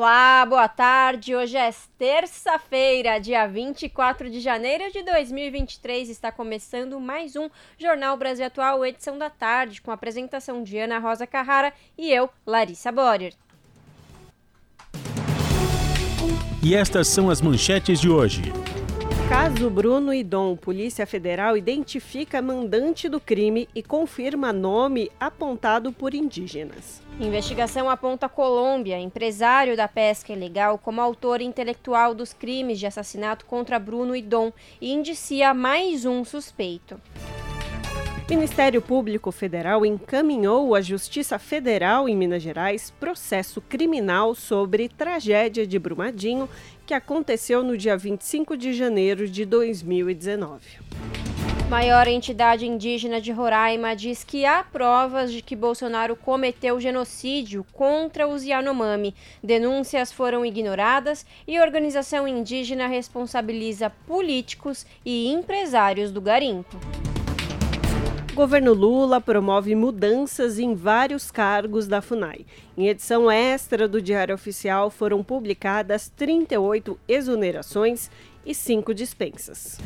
Olá, boa tarde. Hoje é terça-feira, dia 24 de janeiro de 2023. Está começando mais um Jornal Brasil Atual, edição da tarde, com a apresentação de Ana Rosa Carrara e eu, Larissa Borer. E estas são as manchetes de hoje. Caso Bruno e Dom, Polícia Federal identifica mandante do crime e confirma nome apontado por indígenas. Investigação aponta Colômbia, empresário da pesca ilegal, como autor intelectual dos crimes de assassinato contra Bruno e Dom e indicia mais um suspeito. Ministério Público Federal encaminhou à Justiça Federal em Minas Gerais processo criminal sobre tragédia de Brumadinho que aconteceu no dia 25 de janeiro de 2019. Maior entidade indígena de Roraima diz que há provas de que Bolsonaro cometeu genocídio contra os Yanomami. Denúncias foram ignoradas e a organização indígena responsabiliza políticos e empresários do garimpo. Governo Lula promove mudanças em vários cargos da FUNAI. Em edição extra do Diário Oficial foram publicadas 38 exonerações e 5 dispensas.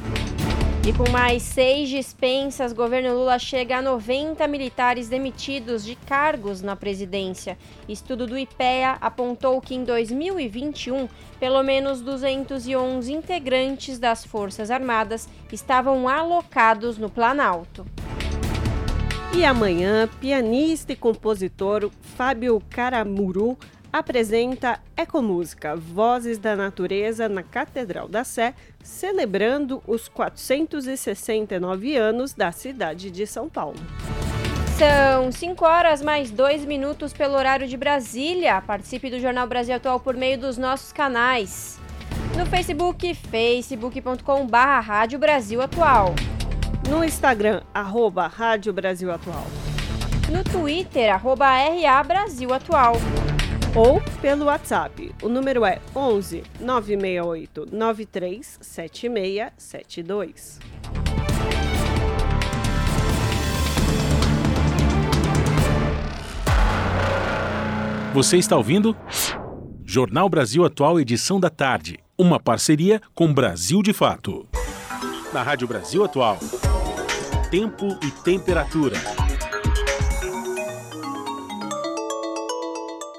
E com mais seis dispensas, governo Lula chega a 90 militares demitidos de cargos na presidência. Estudo do IPEA apontou que em 2021, pelo menos 211 integrantes das Forças Armadas estavam alocados no Planalto. E amanhã, pianista e compositor Fábio Caramuru apresenta Ecomúsica, Vozes da Natureza na Catedral da Sé, celebrando os 469 anos da cidade de São Paulo. São 5 horas mais 2 minutos pelo horário de Brasília. Participe do Jornal Brasil Atual por meio dos nossos canais. No Facebook, facebook.com.br Rádio Brasil Atual. No Instagram, arroba Rádio Brasil Atual. No Twitter, arroba RA Brasil Atual. Ou pelo WhatsApp. O número é 11 968 93 7672. Você está ouvindo? Jornal Brasil Atual, edição da tarde. Uma parceria com Brasil de Fato. Na Rádio Brasil Atual tempo e temperatura.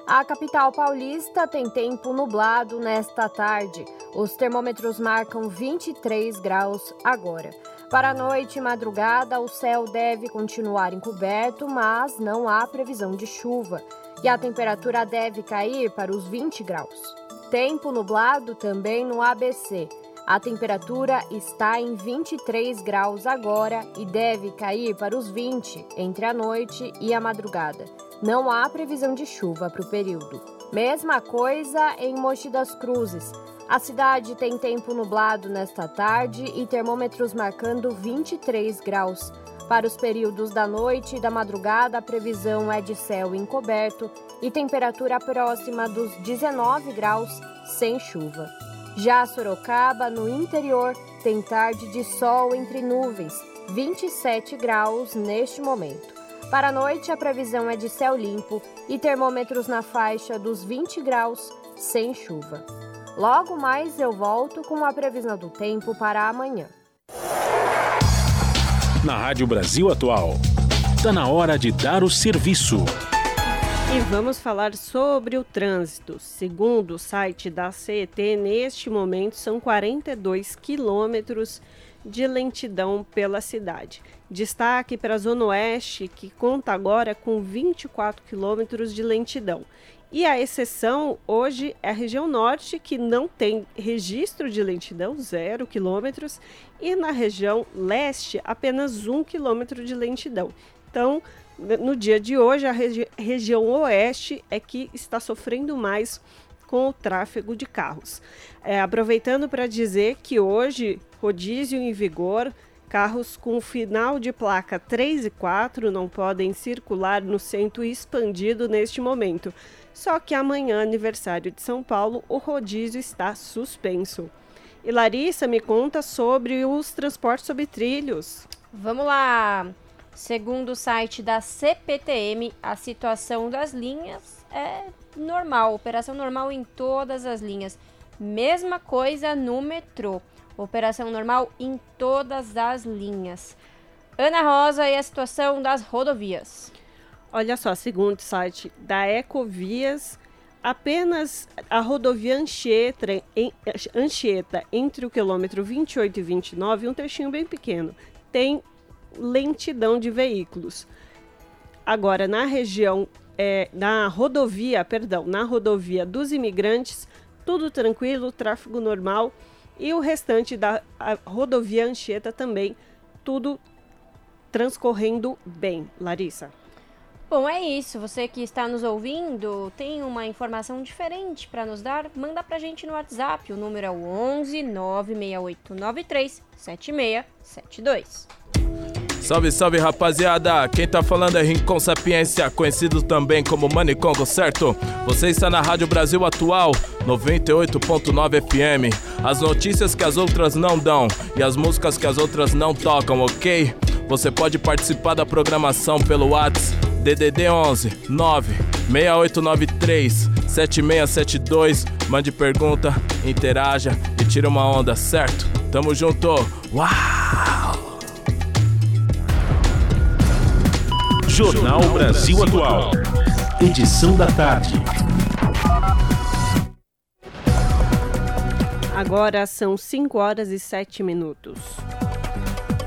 A capital paulista tem tempo nublado nesta tarde. Os termômetros marcam 23 graus agora. Para a noite e madrugada, o céu deve continuar encoberto, mas não há previsão de chuva. E a temperatura deve cair para os 20 graus. Tempo nublado também no ABC. A temperatura está em 23 graus agora e deve cair para os 20 entre a noite e a madrugada. Não há previsão de chuva para o período. Mesma coisa em Mogi das Cruzes. A cidade tem tempo nublado nesta tarde e termômetros marcando 23 graus. Para os períodos da noite e da madrugada, a previsão é de céu encoberto e temperatura próxima dos 19 graus sem chuva. Já Sorocaba, no interior, tem tarde de sol entre nuvens, 27 graus neste momento. Para a noite, a previsão é de céu limpo e termômetros na faixa dos 20 graus, sem chuva. Logo mais eu volto com a previsão do tempo para amanhã. Na Rádio Brasil Atual, está na hora de dar o serviço. E vamos falar sobre o trânsito. Segundo o site da CET, neste momento são 42 quilômetros de lentidão pela cidade. Destaque para a Zona Oeste, que conta agora com 24 quilômetros de lentidão. E a exceção hoje é a região norte, que não tem registro de lentidão, zero quilômetros, e na região leste, apenas um quilômetro de lentidão. Então, no dia de hoje, a regi região oeste é que está sofrendo mais com o tráfego de carros. É, aproveitando para dizer que hoje, rodízio em vigor, carros com final de placa 3 e 4 não podem circular no centro expandido neste momento. Só que amanhã, aniversário de São Paulo, o rodízio está suspenso. E Larissa me conta sobre os transportes sobre trilhos. Vamos lá! Segundo o site da CPTM, a situação das linhas é normal, operação normal em todas as linhas. Mesma coisa no metrô, operação normal em todas as linhas. Ana Rosa e a situação das rodovias. Olha só, segundo o site da Ecovias, apenas a rodovia Anchieta, em, Anchieta entre o quilômetro 28 e 29, um trechinho bem pequeno, tem lentidão de veículos. Agora, na região, é, na rodovia, perdão, na rodovia dos imigrantes, tudo tranquilo, tráfego normal. E o restante da rodovia Anchieta também, tudo transcorrendo bem. Larissa. Bom, é isso. Você que está nos ouvindo tem uma informação diferente para nos dar? Manda para a gente no WhatsApp. O número é o 11 96893 7672. Salve, salve rapaziada, quem tá falando é Rincon Sapiência, conhecido também como Manicongo, certo? Você está na Rádio Brasil Atual, 98.9 FM. As notícias que as outras não dão e as músicas que as outras não tocam, ok? Você pode participar da programação pelo WhatsApp DDD 11 9 6893 7672. Mande pergunta, interaja e tira uma onda, certo? Tamo junto. Uau! Jornal Brasil Atual. Edição da tarde. Agora são 5 horas e 7 minutos.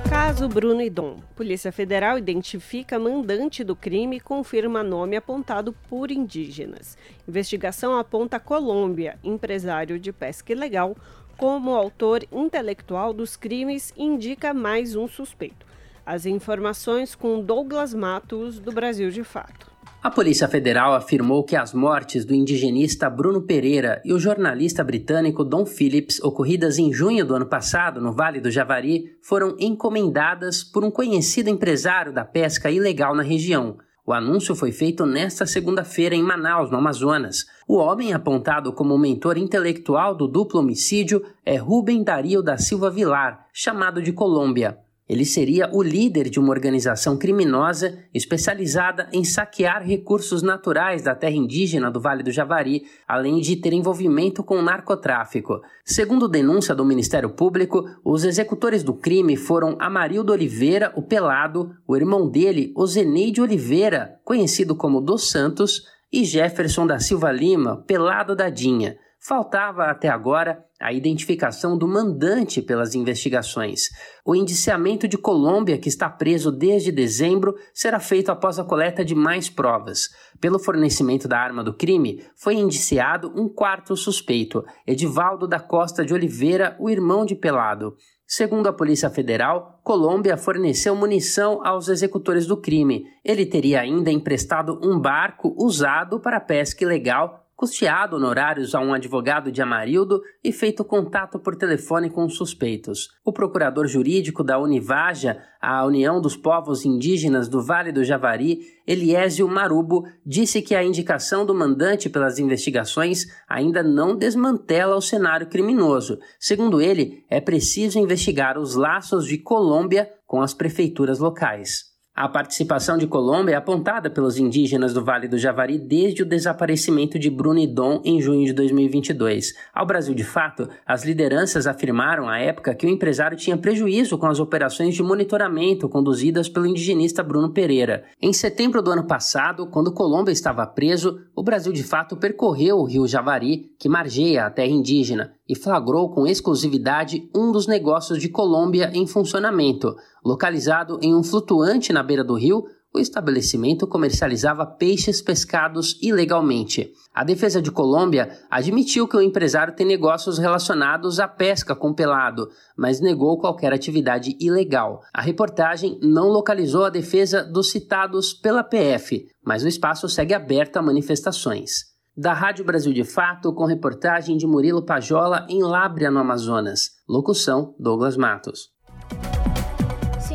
Caso Bruno e Dom. Polícia Federal identifica mandante do crime e confirma nome apontado por indígenas. Investigação aponta Colômbia, empresário de pesca ilegal, como autor intelectual dos crimes e indica mais um suspeito. As informações com Douglas Matos, do Brasil de Fato. A Polícia Federal afirmou que as mortes do indigenista Bruno Pereira e o jornalista britânico Don Phillips, ocorridas em junho do ano passado no Vale do Javari, foram encomendadas por um conhecido empresário da pesca ilegal na região. O anúncio foi feito nesta segunda-feira em Manaus, no Amazonas. O homem apontado como mentor intelectual do duplo homicídio é Rubem Dario da Silva Vilar, chamado de Colômbia. Ele seria o líder de uma organização criminosa especializada em saquear recursos naturais da terra indígena do Vale do Javari, além de ter envolvimento com o narcotráfico. Segundo denúncia do Ministério Público, os executores do crime foram Amarildo Oliveira, o Pelado, o irmão dele, Ozeneide Oliveira, conhecido como Dos Santos, e Jefferson da Silva Lima, Pelado da Dinha. Faltava até agora a identificação do mandante pelas investigações. O indiciamento de Colômbia, que está preso desde dezembro, será feito após a coleta de mais provas. Pelo fornecimento da arma do crime, foi indiciado um quarto suspeito, Edivaldo da Costa de Oliveira, o irmão de Pelado. Segundo a Polícia Federal, Colômbia forneceu munição aos executores do crime. Ele teria ainda emprestado um barco usado para pesca ilegal custeado honorários a um advogado de Amarildo e feito contato por telefone com suspeitos. O procurador jurídico da Univaja, a União dos Povos Indígenas do Vale do Javari, Eliésio Marubo, disse que a indicação do mandante pelas investigações ainda não desmantela o cenário criminoso. Segundo ele, é preciso investigar os laços de Colômbia com as prefeituras locais. A participação de Colômbia é apontada pelos indígenas do Vale do Javari desde o desaparecimento de Bruno Dom em junho de 2022. Ao Brasil de fato, as lideranças afirmaram à época que o empresário tinha prejuízo com as operações de monitoramento conduzidas pelo indigenista Bruno Pereira. Em setembro do ano passado, quando Colômbia estava preso, o Brasil de fato percorreu o rio Javari, que margeia a terra indígena, e flagrou com exclusividade um dos negócios de Colômbia em funcionamento. Localizado em um flutuante na beira do rio, o estabelecimento comercializava peixes pescados ilegalmente. A defesa de Colômbia admitiu que o empresário tem negócios relacionados à pesca com pelado, mas negou qualquer atividade ilegal. A reportagem não localizou a defesa dos citados pela PF, mas o espaço segue aberto a manifestações. Da Rádio Brasil de Fato, com reportagem de Murilo Pajola em Lábrea, no Amazonas. Locução: Douglas Matos.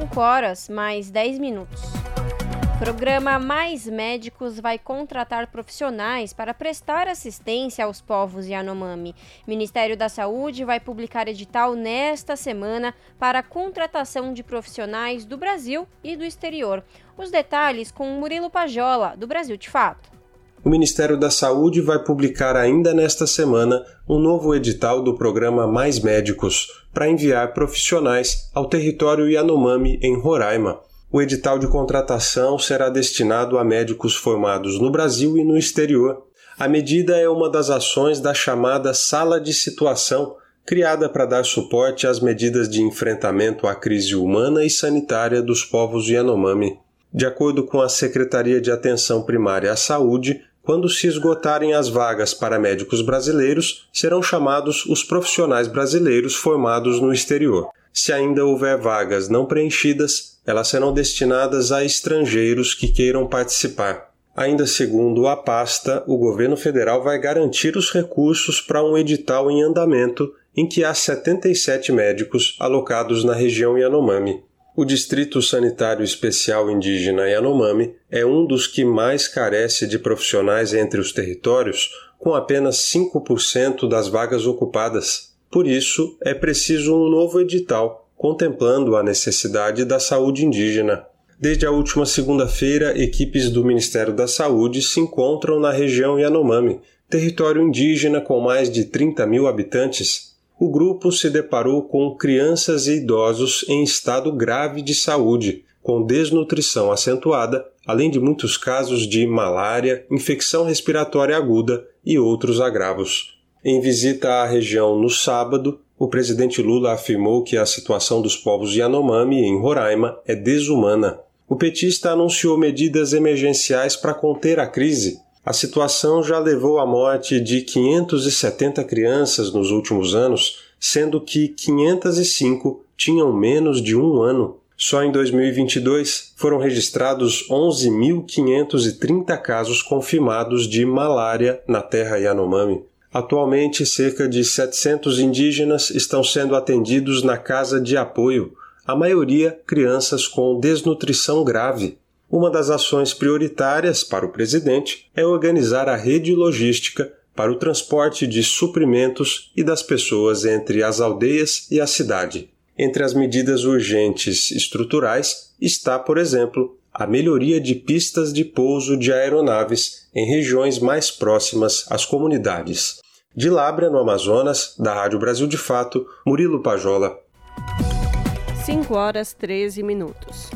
5 horas mais 10 minutos. Programa Mais Médicos vai contratar profissionais para prestar assistência aos povos Yanomami. Ministério da Saúde vai publicar edital nesta semana para a contratação de profissionais do Brasil e do exterior. Os detalhes com Murilo Pajola, do Brasil de Fato. O Ministério da Saúde vai publicar ainda nesta semana um novo edital do programa Mais Médicos para enviar profissionais ao território Yanomami, em Roraima o edital de contratação será destinado a médicos formados no Brasil e no exterior. A medida é uma das ações da chamada Sala de Situação, criada para dar suporte às medidas de enfrentamento à crise humana e sanitária dos povos Yanomami. De acordo com a Secretaria de Atenção Primária à Saúde, quando se esgotarem as vagas para médicos brasileiros, serão chamados os profissionais brasileiros formados no exterior. Se ainda houver vagas não preenchidas, elas serão destinadas a estrangeiros que queiram participar. Ainda segundo a pasta, o governo federal vai garantir os recursos para um edital em andamento em que há 77 médicos alocados na região Yanomami. O Distrito Sanitário Especial Indígena Yanomami é um dos que mais carece de profissionais entre os territórios, com apenas 5% das vagas ocupadas. Por isso, é preciso um novo edital contemplando a necessidade da saúde indígena. Desde a última segunda-feira, equipes do Ministério da Saúde se encontram na região Yanomami, território indígena com mais de 30 mil habitantes. O grupo se deparou com crianças e idosos em estado grave de saúde, com desnutrição acentuada, além de muitos casos de malária, infecção respiratória aguda e outros agravos. Em visita à região no sábado, o presidente Lula afirmou que a situação dos povos Yanomami, em Roraima, é desumana. O petista anunciou medidas emergenciais para conter a crise. A situação já levou à morte de 570 crianças nos últimos anos, sendo que 505 tinham menos de um ano. Só em 2022 foram registrados 11.530 casos confirmados de malária na terra Yanomami. Atualmente, cerca de 700 indígenas estão sendo atendidos na casa de apoio, a maioria crianças com desnutrição grave. Uma das ações prioritárias para o presidente é organizar a rede logística para o transporte de suprimentos e das pessoas entre as aldeias e a cidade. Entre as medidas urgentes estruturais está, por exemplo, a melhoria de pistas de pouso de aeronaves em regiões mais próximas às comunidades. De Lábrea, no Amazonas, da Rádio Brasil de Fato, Murilo Pajola. 5 horas 13 minutos.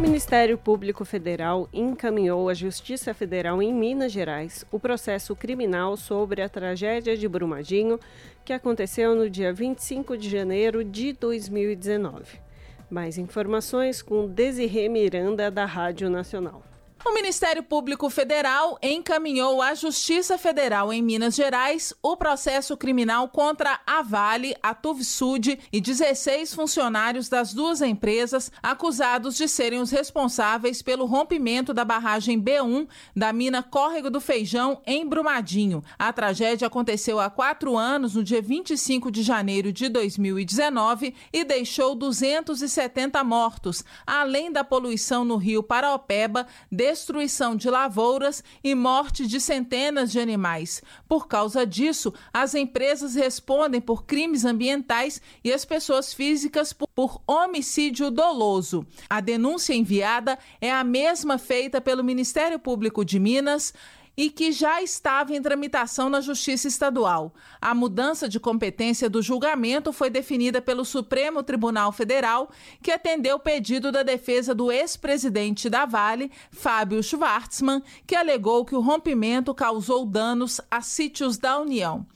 O Ministério Público Federal encaminhou à Justiça Federal em Minas Gerais o processo criminal sobre a tragédia de Brumadinho que aconteceu no dia 25 de janeiro de 2019. Mais informações com Desirê Miranda, da Rádio Nacional. O Ministério Público Federal encaminhou à Justiça Federal em Minas Gerais o processo criminal contra a Vale, a Tuvsud e 16 funcionários das duas empresas acusados de serem os responsáveis pelo rompimento da barragem B1 da mina Córrego do Feijão, em Brumadinho. A tragédia aconteceu há quatro anos, no dia 25 de janeiro de 2019, e deixou 270 mortos, além da poluição no rio Paraopeba, destruição de lavouras e morte de centenas de animais. Por causa disso, as empresas respondem por crimes ambientais e as pessoas físicas por homicídio doloso. A denúncia enviada é a mesma feita pelo Ministério Público de Minas e que já estava em tramitação na Justiça Estadual. A mudança de competência do julgamento foi definida pelo Supremo Tribunal Federal, que atendeu o pedido da defesa do ex-presidente da Vale, Fábio Schwartzman, que alegou que o rompimento causou danos a sítios da União.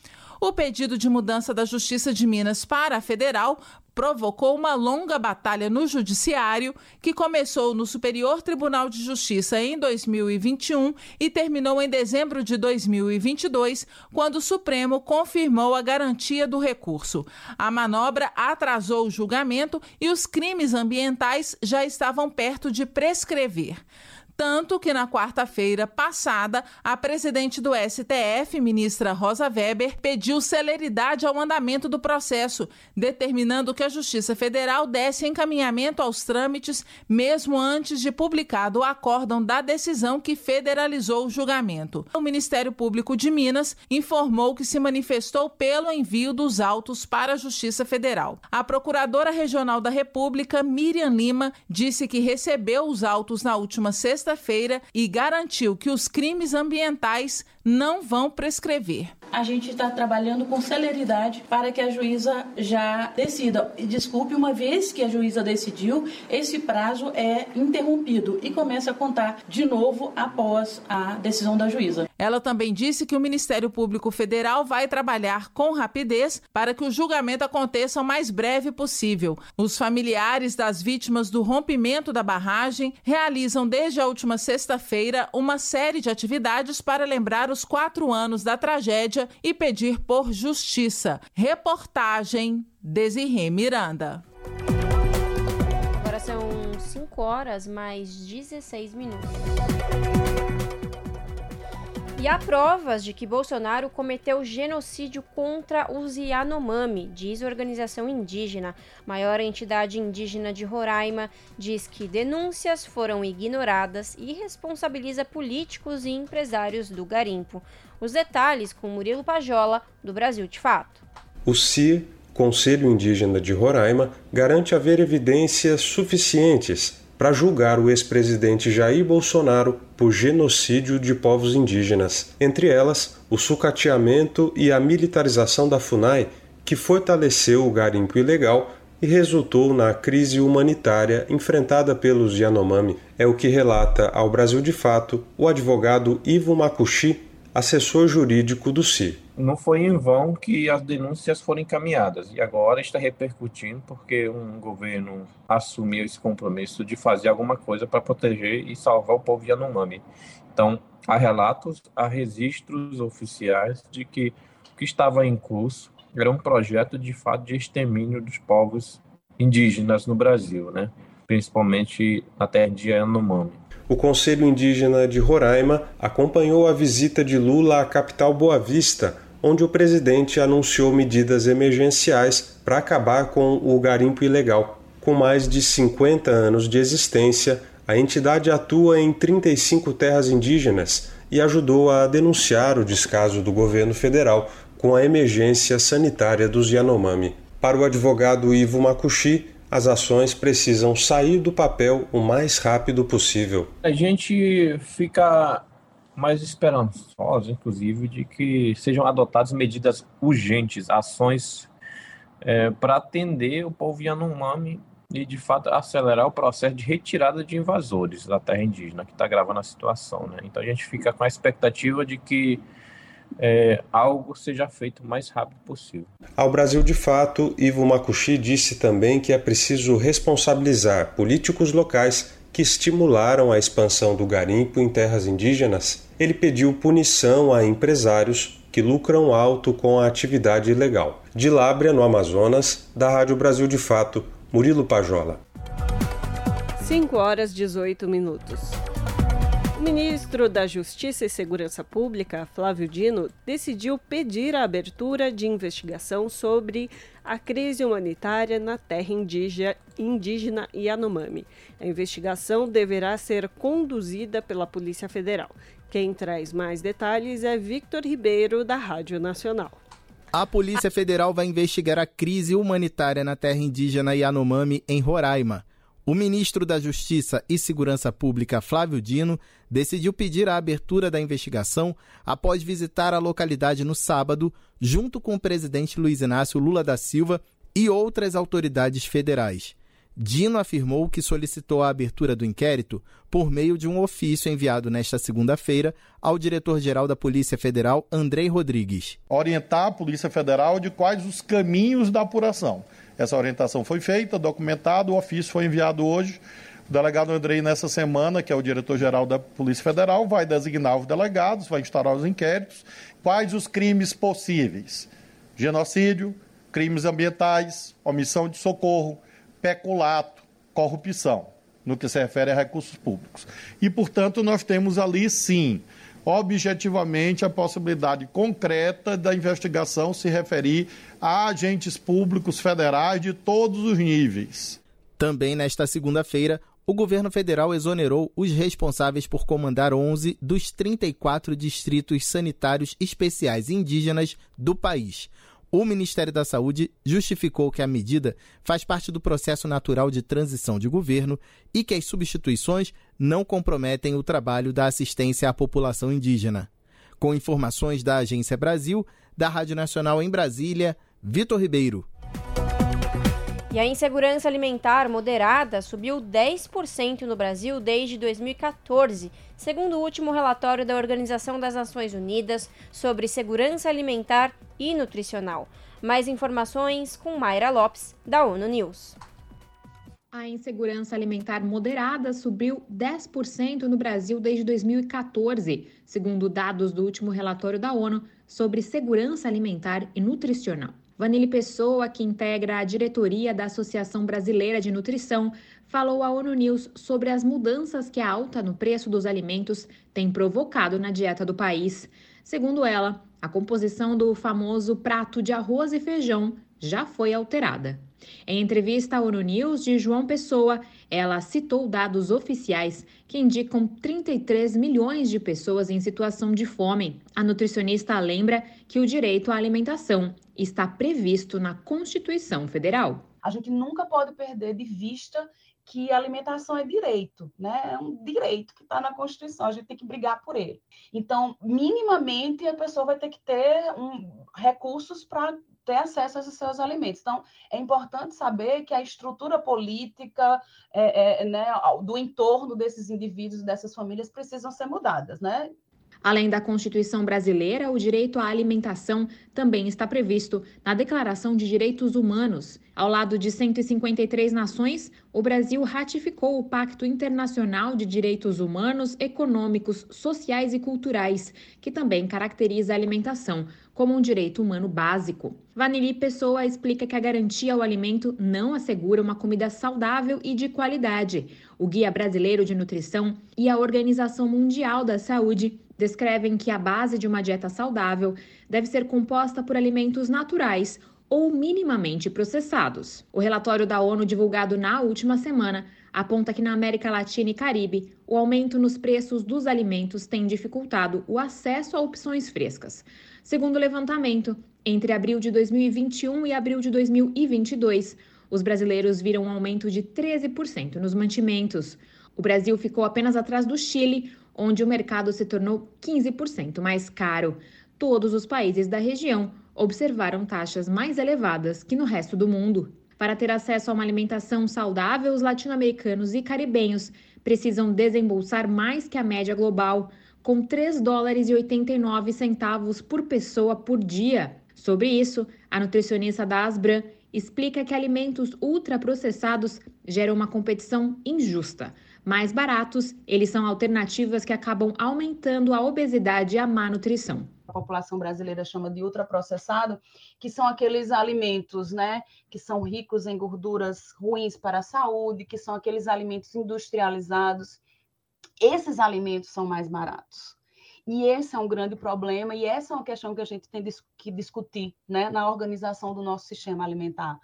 O pedido de mudança da Justiça de Minas para a federal provocou uma longa batalha no Judiciário, que começou no Superior Tribunal de Justiça em 2021 e terminou em dezembro de 2022, quando o Supremo confirmou a garantia do recurso. A manobra atrasou o julgamento e os crimes ambientais já estavam perto de prescrever. Tanto que na quarta-feira passada, a presidente do STF, ministra Rosa Weber, pediu celeridade ao andamento do processo, determinando que a Justiça Federal desse encaminhamento aos trâmites mesmo antes de publicado o acórdão da decisão que federalizou o julgamento. O Ministério Público de Minas informou que se manifestou pelo envio dos autos para a Justiça Federal. A Procuradora Regional da República, Miriam Lima, disse que recebeu os autos na última sexta-feira e garantiu que os crimes ambientais não vão prescrever. A gente está trabalhando com celeridade para que a juíza já decida. E desculpe, uma vez que a juíza decidiu, esse prazo é interrompido e começa a contar de novo após a decisão da juíza. Ela também disse que o Ministério Público Federal vai trabalhar com rapidez para que o julgamento aconteça o mais breve possível. Os familiares das vítimas do rompimento da barragem realizam desde a última sexta-feira uma série de atividades para lembrar os quatro anos da tragédia e pedir por justiça. Reportagem Desirê Miranda. Agora são 5 horas mais 16 minutos. E há provas de que Bolsonaro cometeu genocídio contra os Yanomami, diz a organização indígena. Maior entidade indígena de Roraima diz que denúncias foram ignoradas e responsabiliza políticos e empresários do garimpo. Os detalhes com Murilo Pajola, do Brasil de Fato. O CIR, Conselho Indígena de Roraima, garante haver evidências suficientes para julgar o ex-presidente Jair Bolsonaro por genocídio de povos indígenas, entre elas o sucateamento e a militarização da FUNAI, que fortaleceu o garimpo ilegal e resultou na crise humanitária enfrentada pelos Yanomami. É o que relata ao Brasil de Fato o advogado Ivo Makushi, assessor jurídico do CIR não foi em vão que as denúncias foram encaminhadas e agora está repercutindo porque um governo assumiu esse compromisso de fazer alguma coisa para proteger e salvar o povo Yanomami. Então, há relatos, há registros oficiais de que o que estava em curso era um projeto de fato de extermínio dos povos indígenas no Brasil, né? principalmente na terra de Yanomami. O Conselho Indígena de Roraima acompanhou a visita de Lula à capital Boa Vista onde o presidente anunciou medidas emergenciais para acabar com o garimpo ilegal. Com mais de 50 anos de existência, a entidade atua em 35 terras indígenas e ajudou a denunciar o descaso do governo federal com a emergência sanitária dos Yanomami. Para o advogado Ivo Makushi, as ações precisam sair do papel o mais rápido possível. A gente fica mas esperançosos, inclusive, de que sejam adotadas medidas urgentes, ações é, para atender o povo Yanomami e, de fato, acelerar o processo de retirada de invasores da terra indígena, que está gravando a situação. Né? Então, a gente fica com a expectativa de que é, algo seja feito o mais rápido possível. Ao Brasil de Fato, Ivo Makushi disse também que é preciso responsabilizar políticos locais que estimularam a expansão do garimpo em terras indígenas, ele pediu punição a empresários que lucram alto com a atividade ilegal. De Lábrea, no Amazonas, da Rádio Brasil de Fato, Murilo Pajola. 5 horas 18 minutos. Ministro da Justiça e Segurança Pública, Flávio Dino, decidiu pedir a abertura de investigação sobre a crise humanitária na terra indígena, indígena Yanomami. A investigação deverá ser conduzida pela Polícia Federal. Quem traz mais detalhes é Victor Ribeiro, da Rádio Nacional. A Polícia Federal vai investigar a crise humanitária na terra indígena Yanomami, em Roraima. O ministro da Justiça e Segurança Pública, Flávio Dino, decidiu pedir a abertura da investigação após visitar a localidade no sábado, junto com o presidente Luiz Inácio Lula da Silva e outras autoridades federais. Dino afirmou que solicitou a abertura do inquérito por meio de um ofício enviado nesta segunda-feira ao diretor-geral da Polícia Federal, Andrei Rodrigues. Orientar a Polícia Federal de quais os caminhos da apuração essa orientação foi feita, documentado, o ofício foi enviado hoje. O delegado Andrei, nessa semana, que é o diretor-geral da Polícia Federal, vai designar os delegados, vai instaurar os inquéritos. Quais os crimes possíveis? Genocídio, crimes ambientais, omissão de socorro, peculato, corrupção. no que se refere a recursos públicos. E, portanto, nós temos ali, sim, objetivamente a possibilidade concreta da investigação se referir a agentes públicos federais de todos os níveis. Também nesta segunda-feira, o governo federal exonerou os responsáveis por comandar 11 dos 34 distritos sanitários especiais indígenas do país. O Ministério da Saúde justificou que a medida faz parte do processo natural de transição de governo e que as substituições não comprometem o trabalho da assistência à população indígena. Com informações da Agência Brasil, da Rádio Nacional em Brasília, Vitor Ribeiro. E a insegurança alimentar moderada subiu 10% no Brasil desde 2014, segundo o último relatório da Organização das Nações Unidas sobre segurança alimentar e nutricional. Mais informações com Mayra Lopes, da ONU News. A insegurança alimentar moderada subiu 10% no Brasil desde 2014, segundo dados do último relatório da ONU sobre segurança alimentar e nutricional. Vanille Pessoa, que integra a diretoria da Associação Brasileira de Nutrição, falou à ONU News sobre as mudanças que a alta no preço dos alimentos tem provocado na dieta do país. Segundo ela, a composição do famoso prato de arroz e feijão já foi alterada. Em entrevista à ONU News de João Pessoa, ela citou dados oficiais que indicam 33 milhões de pessoas em situação de fome. A nutricionista lembra que o direito à alimentação está previsto na Constituição Federal. A gente nunca pode perder de vista que alimentação é direito, né? É um direito que está na Constituição, a gente tem que brigar por ele. Então, minimamente, a pessoa vai ter que ter um, recursos para ter acesso aos seus alimentos. Então, é importante saber que a estrutura política é, é, né, do entorno desses indivíduos, dessas famílias, precisam ser mudadas, né? Além da Constituição brasileira, o direito à alimentação também está previsto na Declaração de Direitos Humanos. Ao lado de 153 nações, o Brasil ratificou o Pacto Internacional de Direitos Humanos, Econômicos, Sociais e Culturais, que também caracteriza a alimentação como um direito humano básico. Vanili Pessoa explica que a garantia ao alimento não assegura uma comida saudável e de qualidade. O Guia Brasileiro de Nutrição e a Organização Mundial da Saúde descrevem que a base de uma dieta saudável deve ser composta por alimentos naturais ou minimamente processados. O relatório da ONU divulgado na última semana aponta que na América Latina e Caribe, o aumento nos preços dos alimentos tem dificultado o acesso a opções frescas. Segundo o levantamento, entre abril de 2021 e abril de 2022, os brasileiros viram um aumento de 13% nos mantimentos. O Brasil ficou apenas atrás do Chile, onde o mercado se tornou 15% mais caro. Todos os países da região observaram taxas mais elevadas que no resto do mundo. Para ter acesso a uma alimentação saudável, os latino-americanos e caribenhos precisam desembolsar mais que a média global, com 3 dólares e 89 centavos por pessoa por dia. Sobre isso, a nutricionista da Asbran explica que alimentos ultraprocessados geram uma competição injusta mais baratos, eles são alternativas que acabam aumentando a obesidade e a má nutrição. População brasileira chama de ultraprocessado, que são aqueles alimentos, né, que são ricos em gorduras ruins para a saúde, que são aqueles alimentos industrializados. Esses alimentos são mais baratos. E esse é um grande problema, e essa é uma questão que a gente tem que discutir né, na organização do nosso sistema alimentar.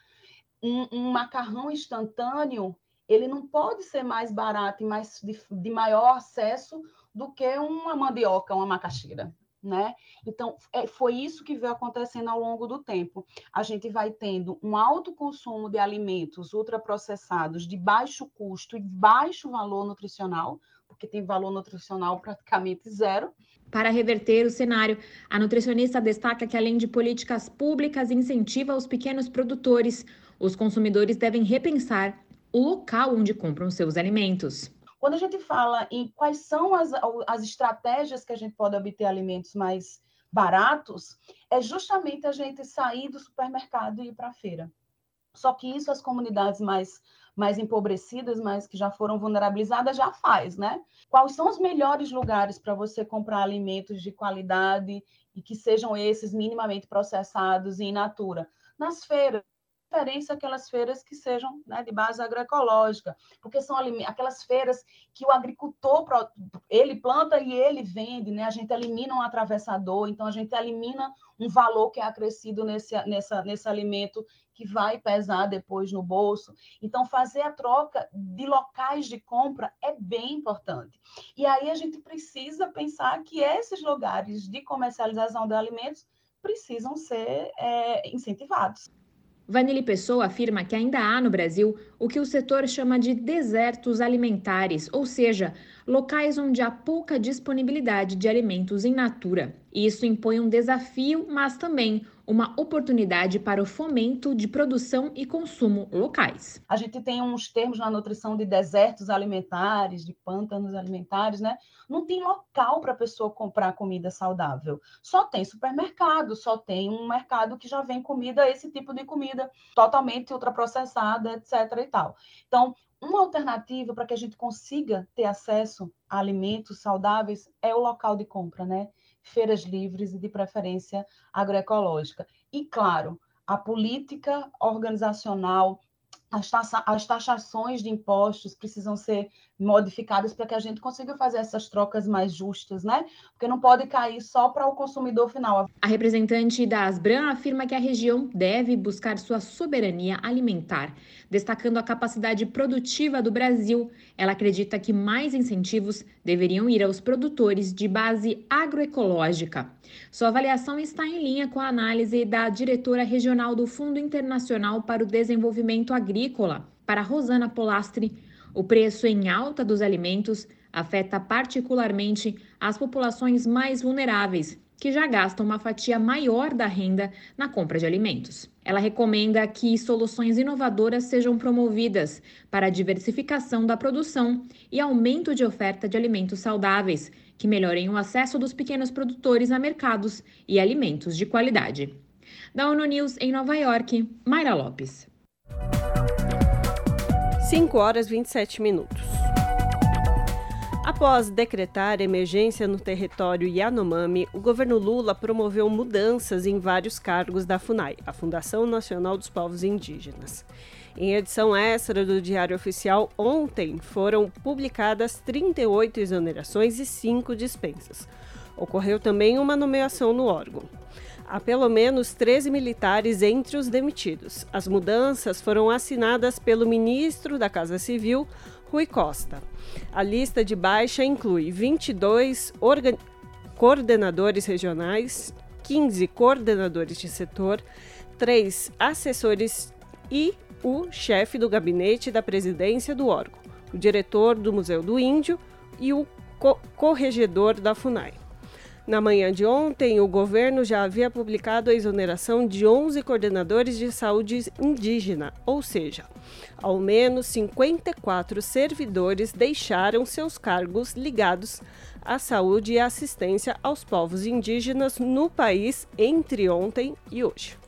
Um, um macarrão instantâneo, ele não pode ser mais barato e mais de, de maior acesso do que uma mandioca, uma macaxeira. Né? Então, é, foi isso que veio acontecendo ao longo do tempo. A gente vai tendo um alto consumo de alimentos ultraprocessados de baixo custo e baixo valor nutricional, porque tem valor nutricional praticamente zero. Para reverter o cenário, a nutricionista destaca que, além de políticas públicas, incentiva os pequenos produtores. Os consumidores devem repensar o local onde compram seus alimentos. Quando a gente fala em quais são as, as estratégias que a gente pode obter alimentos mais baratos, é justamente a gente sair do supermercado e ir para a feira. Só que isso as comunidades mais, mais empobrecidas, mas que já foram vulnerabilizadas, já faz, né? Quais são os melhores lugares para você comprar alimentos de qualidade e que sejam esses minimamente processados e in natura? Nas feiras, preferência aquelas feiras que sejam né, de base agroecológica, porque são aquelas feiras que o agricultor ele planta e ele vende, né? A gente elimina um atravessador, então a gente elimina um valor que é acrescido nesse, nessa, nesse alimento que vai pesar depois no bolso. Então, fazer a troca de locais de compra é bem importante. E aí a gente precisa pensar que esses lugares de comercialização de alimentos precisam ser é, incentivados. Vanille Pessoa afirma que ainda há no Brasil o que o setor chama de desertos alimentares, ou seja, locais onde há pouca disponibilidade de alimentos em natura. Isso impõe um desafio, mas também uma oportunidade para o fomento de produção e consumo locais. A gente tem uns termos na nutrição de desertos alimentares, de pântanos alimentares, né? Não tem local para a pessoa comprar comida saudável. Só tem supermercado, só tem um mercado que já vem comida, esse tipo de comida totalmente ultraprocessada, etc. e tal. Então, uma alternativa para que a gente consiga ter acesso a alimentos saudáveis é o local de compra, né? Feiras livres e de preferência agroecológica. E, claro, a política organizacional, as, taxa, as taxações de impostos precisam ser modificadas para que a gente consiga fazer essas trocas mais justas, né? Porque não pode cair só para o consumidor final. A representante da Asbran afirma que a região deve buscar sua soberania alimentar, destacando a capacidade produtiva do Brasil. Ela acredita que mais incentivos deveriam ir aos produtores de base agroecológica. Sua avaliação está em linha com a análise da diretora regional do Fundo Internacional para o Desenvolvimento Agrícola, para Rosana Polastri o preço em alta dos alimentos afeta particularmente as populações mais vulneráveis, que já gastam uma fatia maior da renda na compra de alimentos. Ela recomenda que soluções inovadoras sejam promovidas para a diversificação da produção e aumento de oferta de alimentos saudáveis, que melhorem o acesso dos pequenos produtores a mercados e alimentos de qualidade. Da ONU News em Nova York, Mayra Lopes. 5 horas 27 minutos. Após decretar emergência no território Yanomami, o governo Lula promoveu mudanças em vários cargos da FUNAI, a Fundação Nacional dos Povos Indígenas. Em edição extra do Diário Oficial, ontem foram publicadas 38 exonerações e 5 dispensas. Ocorreu também uma nomeação no órgão. Há pelo menos 13 militares entre os demitidos. As mudanças foram assinadas pelo ministro da Casa Civil, Rui Costa. A lista de baixa inclui 22 coordenadores regionais, 15 coordenadores de setor, 3 assessores e o chefe do gabinete da presidência do órgão, o diretor do Museu do Índio e o co corregedor da FUNAI. Na manhã de ontem, o governo já havia publicado a exoneração de 11 coordenadores de saúde indígena, ou seja, ao menos 54 servidores deixaram seus cargos ligados à saúde e assistência aos povos indígenas no país entre ontem e hoje.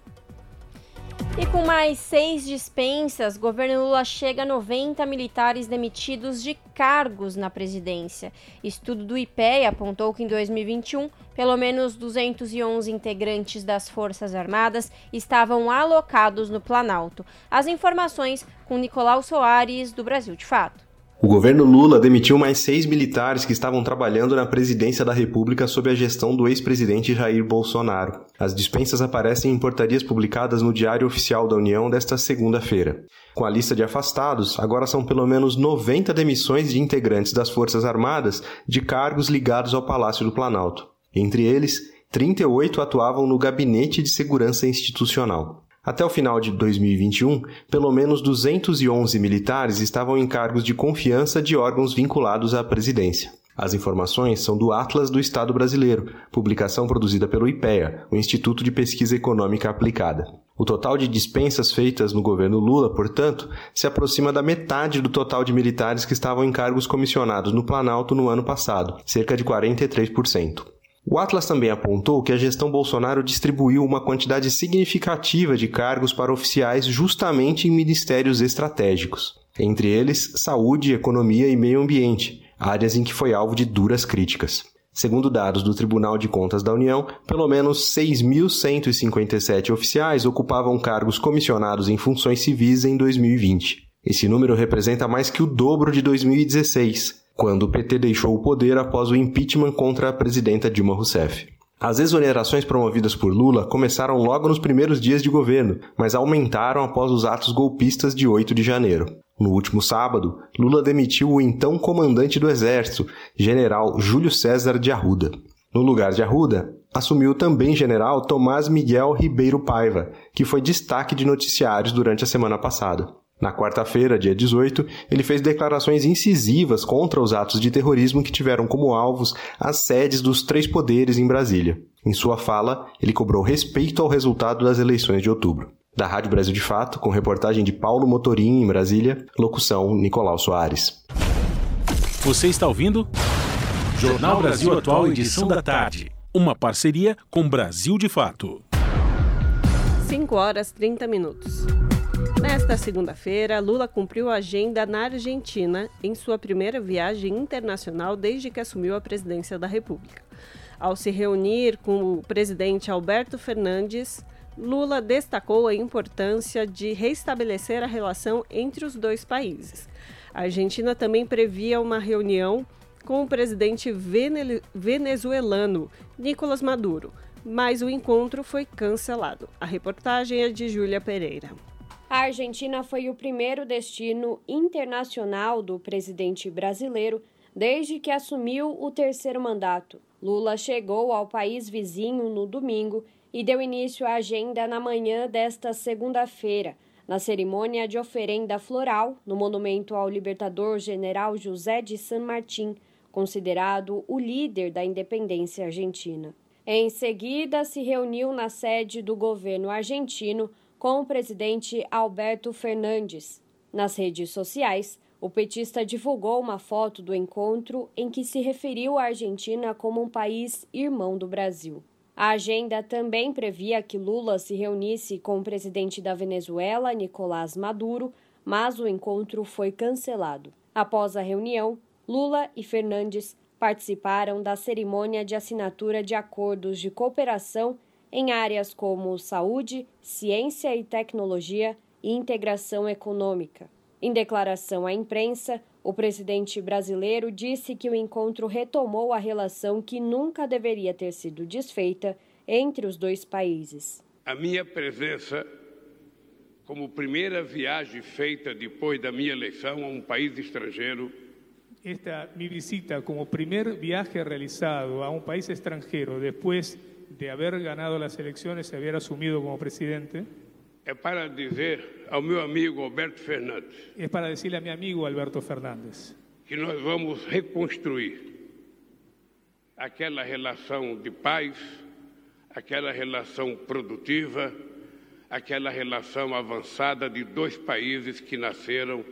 E com mais seis dispensas, governo Lula chega a 90 militares demitidos de cargos na presidência. Estudo do IPEA apontou que em 2021, pelo menos 211 integrantes das Forças Armadas estavam alocados no Planalto. As informações com Nicolau Soares, do Brasil de Fato. O governo Lula demitiu mais seis militares que estavam trabalhando na presidência da República sob a gestão do ex-presidente Jair Bolsonaro. As dispensas aparecem em portarias publicadas no Diário Oficial da União desta segunda-feira. Com a lista de afastados, agora são pelo menos 90 demissões de integrantes das Forças Armadas de cargos ligados ao Palácio do Planalto. Entre eles, 38 atuavam no Gabinete de Segurança Institucional. Até o final de 2021, pelo menos 211 militares estavam em cargos de confiança de órgãos vinculados à presidência. As informações são do Atlas do Estado Brasileiro, publicação produzida pelo IPEA, o Instituto de Pesquisa Econômica Aplicada. O total de dispensas feitas no governo Lula, portanto, se aproxima da metade do total de militares que estavam em cargos comissionados no Planalto no ano passado, cerca de 43%. O Atlas também apontou que a gestão Bolsonaro distribuiu uma quantidade significativa de cargos para oficiais justamente em ministérios estratégicos, entre eles saúde, economia e meio ambiente, áreas em que foi alvo de duras críticas. Segundo dados do Tribunal de Contas da União, pelo menos 6.157 oficiais ocupavam cargos comissionados em funções civis em 2020. Esse número representa mais que o dobro de 2016, quando o PT deixou o poder após o impeachment contra a presidenta Dilma Rousseff. As exonerações promovidas por Lula começaram logo nos primeiros dias de governo, mas aumentaram após os atos golpistas de 8 de janeiro. No último sábado, Lula demitiu o então comandante do Exército, general Júlio César de Arruda. No lugar de Arruda, assumiu também general Tomás Miguel Ribeiro Paiva, que foi destaque de noticiários durante a semana passada. Na quarta-feira, dia 18, ele fez declarações incisivas contra os atos de terrorismo que tiveram como alvos as sedes dos três poderes em Brasília. Em sua fala, ele cobrou respeito ao resultado das eleições de outubro. Da Rádio Brasil de Fato, com reportagem de Paulo Motorim em Brasília, locução Nicolau Soares. Você está ouvindo? Jornal Brasil Atual, edição da tarde. Uma parceria com Brasil de Fato. 5 horas 30 minutos. Nesta segunda-feira, Lula cumpriu a agenda na Argentina em sua primeira viagem internacional desde que assumiu a presidência da República. Ao se reunir com o presidente Alberto Fernandes, Lula destacou a importância de restabelecer a relação entre os dois países. A Argentina também previa uma reunião com o presidente venezuelano Nicolás Maduro, mas o encontro foi cancelado. A reportagem é de Júlia Pereira. A Argentina foi o primeiro destino internacional do presidente brasileiro desde que assumiu o terceiro mandato. Lula chegou ao país vizinho no domingo e deu início à agenda na manhã desta segunda-feira, na cerimônia de oferenda floral no monumento ao libertador general José de San Martín, considerado o líder da independência argentina. Em seguida, se reuniu na sede do governo argentino com o presidente Alberto Fernandes. Nas redes sociais, o petista divulgou uma foto do encontro em que se referiu à Argentina como um país irmão do Brasil. A agenda também previa que Lula se reunisse com o presidente da Venezuela, Nicolás Maduro, mas o encontro foi cancelado. Após a reunião, Lula e Fernandes participaram da cerimônia de assinatura de acordos de cooperação em áreas como saúde, ciência e tecnologia e integração econômica. Em declaração à imprensa, o presidente brasileiro disse que o encontro retomou a relação que nunca deveria ter sido desfeita entre os dois países. A minha presença, como primeira viagem feita depois da minha eleição a um país estrangeiro, esta mi visita como primer viaje realizado a un país extranjero después de haber ganado las elecciones y haber asumido como presidente. É para dizer ao meu amigo Alberto Fernandes. É para decirle a meu amigo Alberto Fernandes. Que nós vamos reconstruir aquela relação de paz, aquela relação produtiva, aquela relação avançada de dois países que nasceram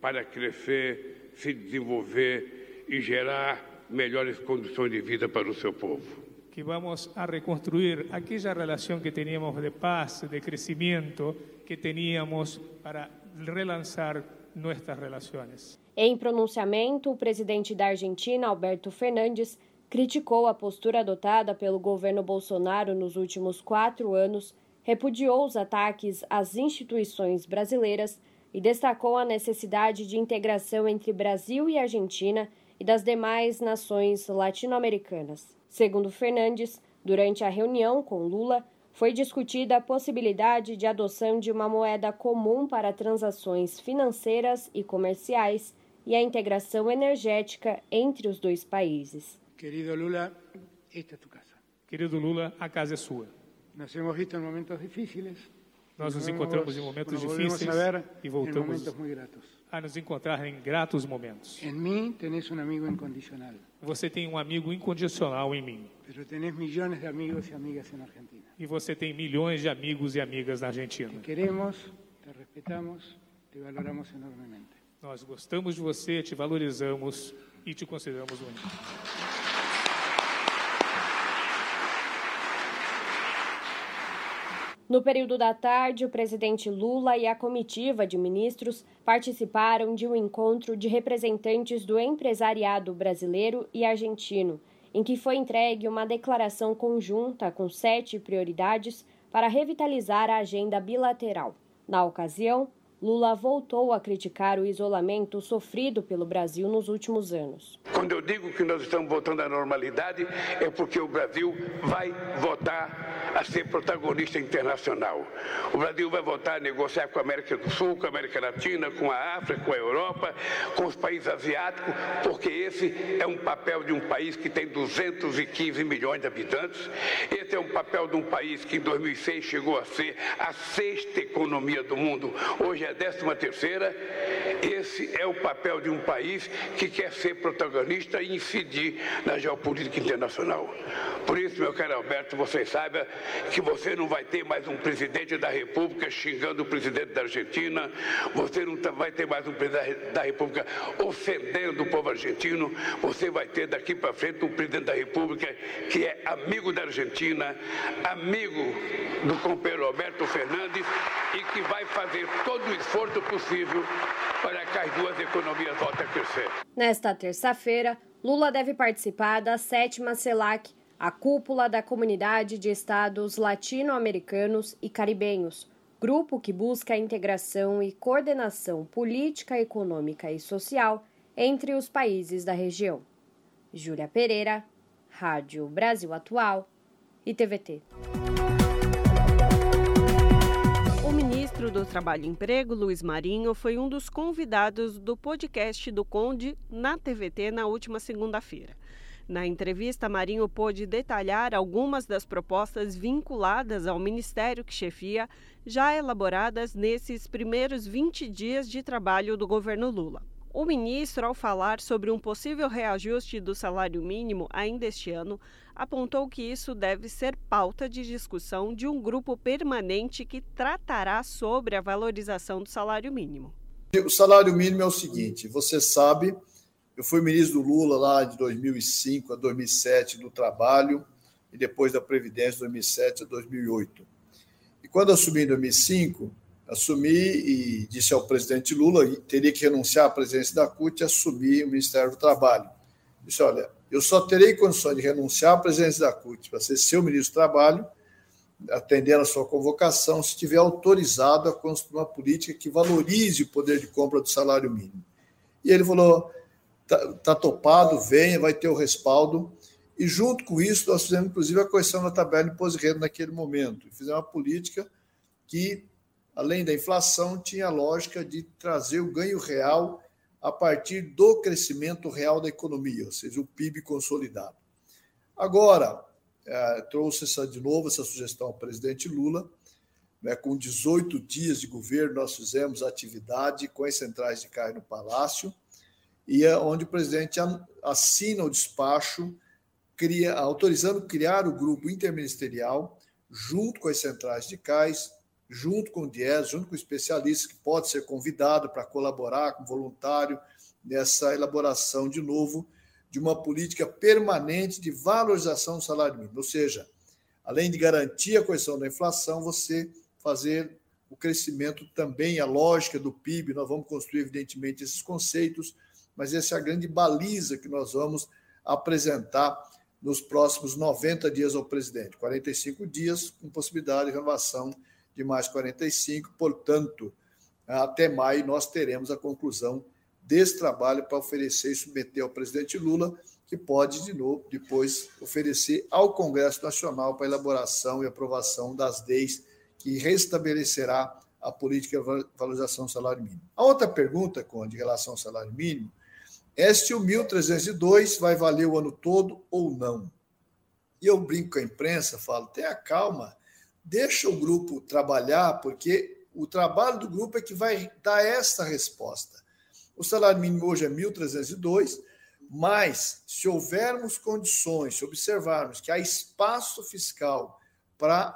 para crescer, se desenvolver e gerar melhores condições de vida para o seu povo. Que vamos a reconstruir aquella relación que teníamos de paz, de crecimiento que teníamos para relançar nuestras relaciones. Em pronunciamento, o presidente da Argentina, Alberto Fernandes, criticou a postura adotada pelo governo Bolsonaro nos últimos quatro anos, repudiou os ataques às instituições brasileiras e destacou a necessidade de integração entre Brasil e Argentina e das demais nações latino-americanas. Segundo Fernandes, durante a reunião com Lula, foi discutida a possibilidade de adoção de uma moeda comum para transações financeiras e comerciais e a integração energética entre os dois países. Querido Lula, esta é tua casa. Querido Lula, a casa é sua. Nos hemos visto em momentos difíceis. Nós nos encontramos em momentos difíceis e voltamos a nos encontrar em gratos momentos. Em mim, tens um amigo incondicional. Você tem um amigo incondicional em mim. Pero tenés millones de amigos e amigas na Argentina. E você tem milhões de amigos e amigas na Argentina. Te queremos, te respeitamos, te valoramos enormemente. Nós gostamos de você, te valorizamos e te consideramos único. No período da tarde, o presidente Lula e a comitiva de ministros participaram de um encontro de representantes do empresariado brasileiro e argentino em que foi entregue uma declaração conjunta com sete prioridades para revitalizar a agenda bilateral. Na ocasião, Lula voltou a criticar o isolamento sofrido pelo Brasil nos últimos anos. Quando eu digo que nós estamos voltando à normalidade, é porque o Brasil vai voltar a ser protagonista internacional. O Brasil vai voltar a negociar com a América do Sul, com a América Latina, com a África, com a Europa, com os países asiáticos, porque esse é um papel de um país que tem 215 milhões de habitantes. Esse é um papel de um país que em 2006 chegou a ser a sexta economia do mundo. Hoje é a décima terceira, esse é o papel de um país que quer ser protagonista e incidir na geopolítica internacional. Por isso, meu caro Alberto, você saiba que você não vai ter mais um presidente da República xingando o presidente da Argentina, você não vai ter mais um presidente da República ofendendo o povo argentino, você vai ter daqui para frente um presidente da República que é amigo da Argentina, amigo do companheiro Alberto Fernandes e que vai fazer todo o esforço possível para que as duas economias voltem a crescer. Nesta terça-feira, Lula deve participar da sétima CELAC, a cúpula da Comunidade de Estados Latino-Americanos e Caribenhos, grupo que busca a integração e coordenação política, econômica e social entre os países da região. Júlia Pereira, Rádio Brasil Atual e TVT. Ministro do Trabalho e Emprego, Luiz Marinho, foi um dos convidados do podcast do Conde na TVT na última segunda-feira. Na entrevista, Marinho pôde detalhar algumas das propostas vinculadas ao ministério que chefia, já elaboradas nesses primeiros 20 dias de trabalho do governo Lula. O ministro, ao falar sobre um possível reajuste do salário mínimo ainda este ano, apontou que isso deve ser pauta de discussão de um grupo permanente que tratará sobre a valorização do salário mínimo. O salário mínimo é o seguinte: você sabe, eu fui ministro do Lula lá de 2005 a 2007 do Trabalho e depois da Previdência de 2007 a 2008. E quando assumi em 2005, assumi e disse ao presidente Lula que teria que renunciar à presidência da CUT e assumir o Ministério do Trabalho. Disse: olha, eu só terei condições de renunciar à presidência da CUT para ser seu ministro do Trabalho, atendendo a sua convocação, se estiver autorizado a construir uma política que valorize o poder de compra do salário mínimo. E ele falou: está tá topado, venha, vai ter o respaldo. E junto com isso, nós fizemos, inclusive, a correção da tabela de imposto de renda naquele momento. Fizemos uma política que além da inflação, tinha a lógica de trazer o ganho real a partir do crescimento real da economia, ou seja, o PIB consolidado. Agora, é, trouxe essa, de novo essa sugestão ao presidente Lula. Né, com 18 dias de governo, nós fizemos atividade com as centrais de carne no Palácio, e é onde o presidente assina o despacho cria, autorizando criar o grupo interministerial, junto com as centrais de cais, junto com o DIES, junto com especialistas que pode ser convidado para colaborar como voluntário nessa elaboração, de novo, de uma política permanente de valorização do salário mínimo. Ou seja, além de garantir a correção da inflação, você fazer o crescimento também, a lógica do PIB, nós vamos construir, evidentemente, esses conceitos, mas essa é a grande baliza que nós vamos apresentar nos próximos 90 dias ao presidente. 45 dias, com possibilidade de renovação de mais 45, portanto, até maio nós teremos a conclusão desse trabalho para oferecer e submeter ao presidente Lula, que pode, de novo, depois oferecer ao Congresso Nacional para elaboração e aprovação das leis que restabelecerá a política de valorização do salário mínimo. A outra pergunta, Conde, em relação ao salário mínimo, é se o 1.302 vai valer o ano todo ou não. E eu brinco com a imprensa, falo, tenha calma, deixa o grupo trabalhar, porque o trabalho do grupo é que vai dar essa resposta. O salário mínimo hoje é 1.302, mas se houvermos condições, se observarmos que há espaço fiscal para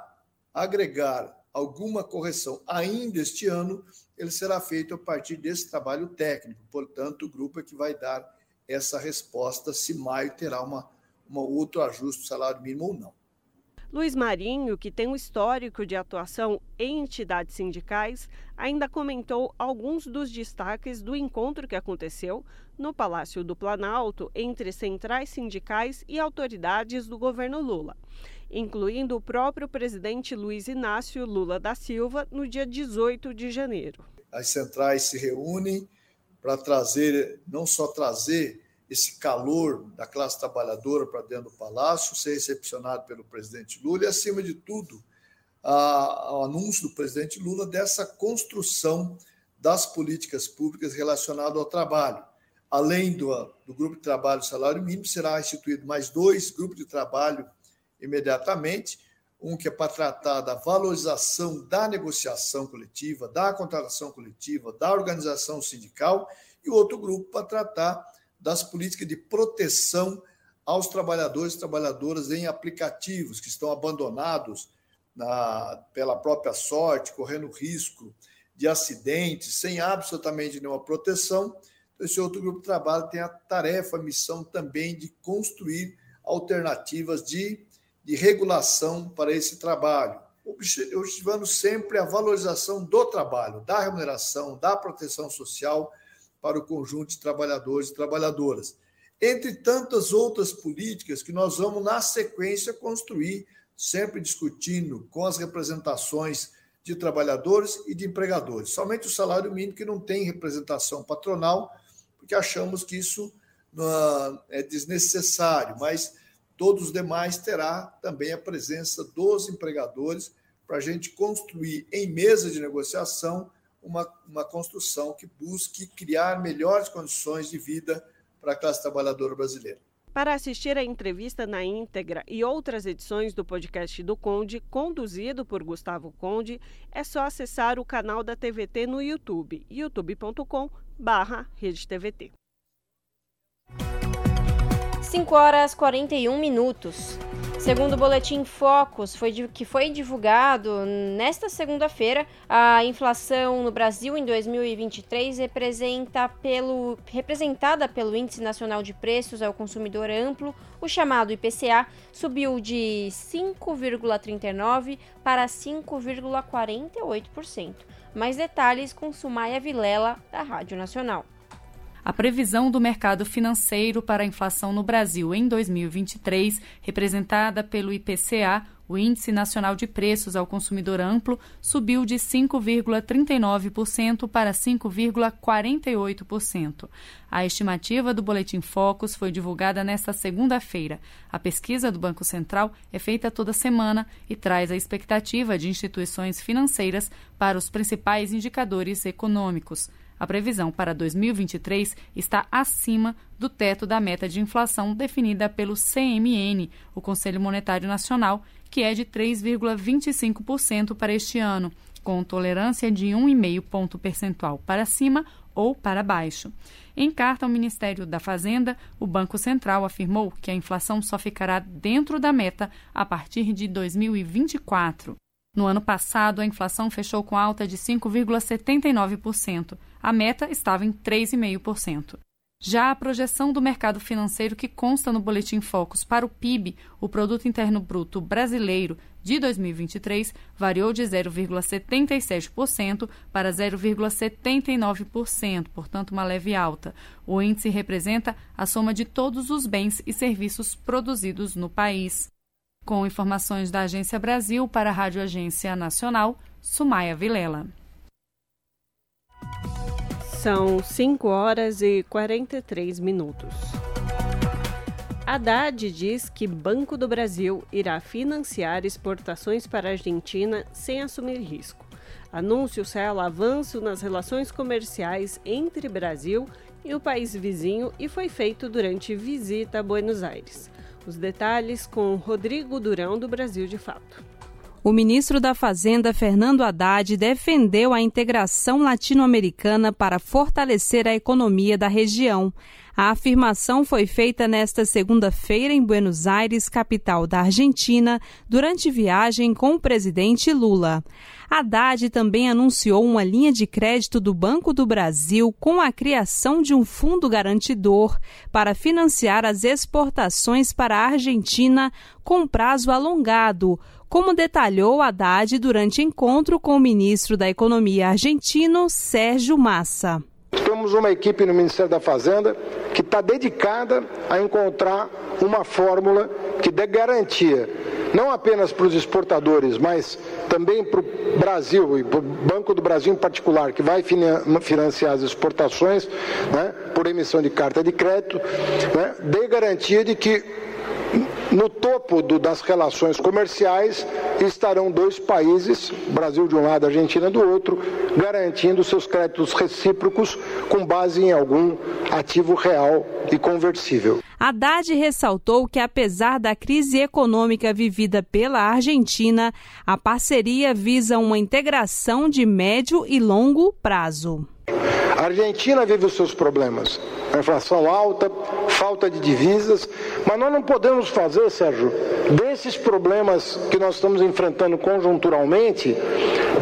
agregar alguma correção ainda este ano, ele será feito a partir desse trabalho técnico. Portanto, o grupo é que vai dar essa resposta se maio terá uma, uma outro ajuste do salário mínimo ou não. Luiz Marinho, que tem um histórico de atuação em entidades sindicais, ainda comentou alguns dos destaques do encontro que aconteceu no Palácio do Planalto entre centrais sindicais e autoridades do governo Lula, incluindo o próprio presidente Luiz Inácio Lula da Silva no dia 18 de janeiro. As centrais se reúnem para trazer, não só trazer esse calor da classe trabalhadora para dentro do palácio, ser recepcionado pelo presidente Lula e, acima de tudo, o anúncio do presidente Lula dessa construção das políticas públicas relacionadas ao trabalho. Além do, do grupo de trabalho salário mínimo, será instituído mais dois grupos de trabalho imediatamente, um que é para tratar da valorização da negociação coletiva, da contratação coletiva, da organização sindical, e outro grupo para tratar das políticas de proteção aos trabalhadores e trabalhadoras em aplicativos que estão abandonados na, pela própria sorte, correndo risco de acidentes, sem absolutamente nenhuma proteção. Então, esse outro grupo de trabalho tem a tarefa, a missão também de construir alternativas de, de regulação para esse trabalho, objetivando sempre a valorização do trabalho, da remuneração, da proteção social para o conjunto de trabalhadores e trabalhadoras. Entre tantas outras políticas que nós vamos, na sequência, construir, sempre discutindo com as representações de trabalhadores e de empregadores. Somente o salário mínimo que não tem representação patronal, porque achamos que isso é desnecessário, mas todos os demais terá também a presença dos empregadores para a gente construir em mesa de negociação uma, uma construção que busque criar melhores condições de vida para a classe trabalhadora brasileira. Para assistir a entrevista na íntegra e outras edições do podcast do Conde, conduzido por Gustavo Conde, é só acessar o canal da TVT no YouTube, youtube.com/redetvt. 5 horas 41 minutos. Segundo o boletim Focus, foi, que foi divulgado nesta segunda-feira, a inflação no Brasil em 2023 representa pelo, representada pelo Índice Nacional de Preços ao Consumidor Amplo, o chamado IPCA, subiu de 5,39% para 5,48%. Mais detalhes com Sumaia Vilela, da Rádio Nacional. A previsão do mercado financeiro para a inflação no Brasil em 2023, representada pelo IPCA, o Índice Nacional de Preços ao Consumidor Amplo, subiu de 5,39% para 5,48%. A estimativa do Boletim Focus foi divulgada nesta segunda-feira. A pesquisa do Banco Central é feita toda semana e traz a expectativa de instituições financeiras para os principais indicadores econômicos. A previsão para 2023 está acima do teto da meta de inflação definida pelo CMN, o Conselho Monetário Nacional, que é de 3,25% para este ano, com tolerância de 1,5 ponto percentual para cima ou para baixo. Em carta ao Ministério da Fazenda, o Banco Central afirmou que a inflação só ficará dentro da meta a partir de 2024. No ano passado, a inflação fechou com alta de 5,79%. A meta estava em 3,5%. Já a projeção do mercado financeiro que consta no Boletim Focus para o PIB, o Produto Interno Bruto Brasileiro, de 2023, variou de 0,77% para 0,79%, portanto, uma leve alta. O índice representa a soma de todos os bens e serviços produzidos no país. Com informações da Agência Brasil para a Rádio Agência Nacional, Sumaia Vilela. São 5 horas e 43 minutos. Haddad diz que Banco do Brasil irá financiar exportações para a Argentina sem assumir risco. Anúncio sela avanço nas relações comerciais entre Brasil e o país vizinho e foi feito durante visita a Buenos Aires. Os detalhes com Rodrigo Durão, do Brasil de Fato. O ministro da Fazenda, Fernando Haddad, defendeu a integração latino-americana para fortalecer a economia da região. A afirmação foi feita nesta segunda-feira em Buenos Aires, capital da Argentina, durante viagem com o presidente Lula. Haddad também anunciou uma linha de crédito do Banco do Brasil com a criação de um fundo garantidor para financiar as exportações para a Argentina com prazo alongado, como detalhou Haddad durante encontro com o ministro da Economia argentino, Sérgio Massa. Temos uma equipe no Ministério da Fazenda que está dedicada a encontrar uma fórmula que dê garantia, não apenas para os exportadores, mas também para o Brasil e para o Banco do Brasil em particular, que vai financiar as exportações né, por emissão de carta de crédito, né, dê garantia de que no topo do, das relações comerciais estarão dois países, Brasil de um lado, Argentina do outro, garantindo seus créditos recíprocos com base em algum ativo real e conversível. Haddad ressaltou que, apesar da crise econômica vivida pela Argentina, a parceria visa uma integração de médio e longo prazo. A Argentina vive os seus problemas. A inflação alta, falta de divisas, mas nós não podemos fazer, Sérgio, desses problemas que nós estamos enfrentando conjunturalmente,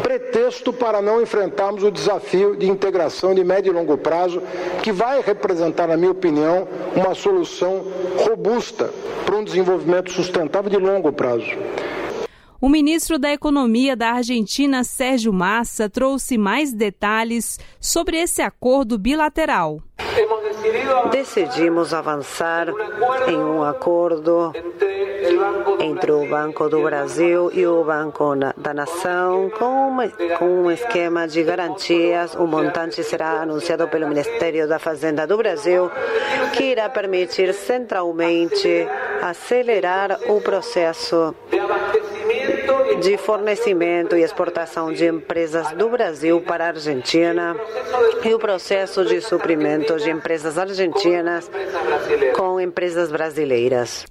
pretexto para não enfrentarmos o desafio de integração de médio e longo prazo, que vai representar, na minha opinião, uma solução robusta para um desenvolvimento sustentável de longo prazo. O ministro da Economia da Argentina, Sérgio Massa, trouxe mais detalhes sobre esse acordo bilateral. Decidimos avançar em um acordo entre o Banco do Brasil e o Banco da Nação com, uma, com um esquema de garantias. O montante será anunciado pelo Ministério da Fazenda do Brasil, que irá permitir centralmente acelerar o processo de fornecimento e exportação de empresas do Brasil para a Argentina e o processo de suprimento de empresas argentinas com empresas brasileiras.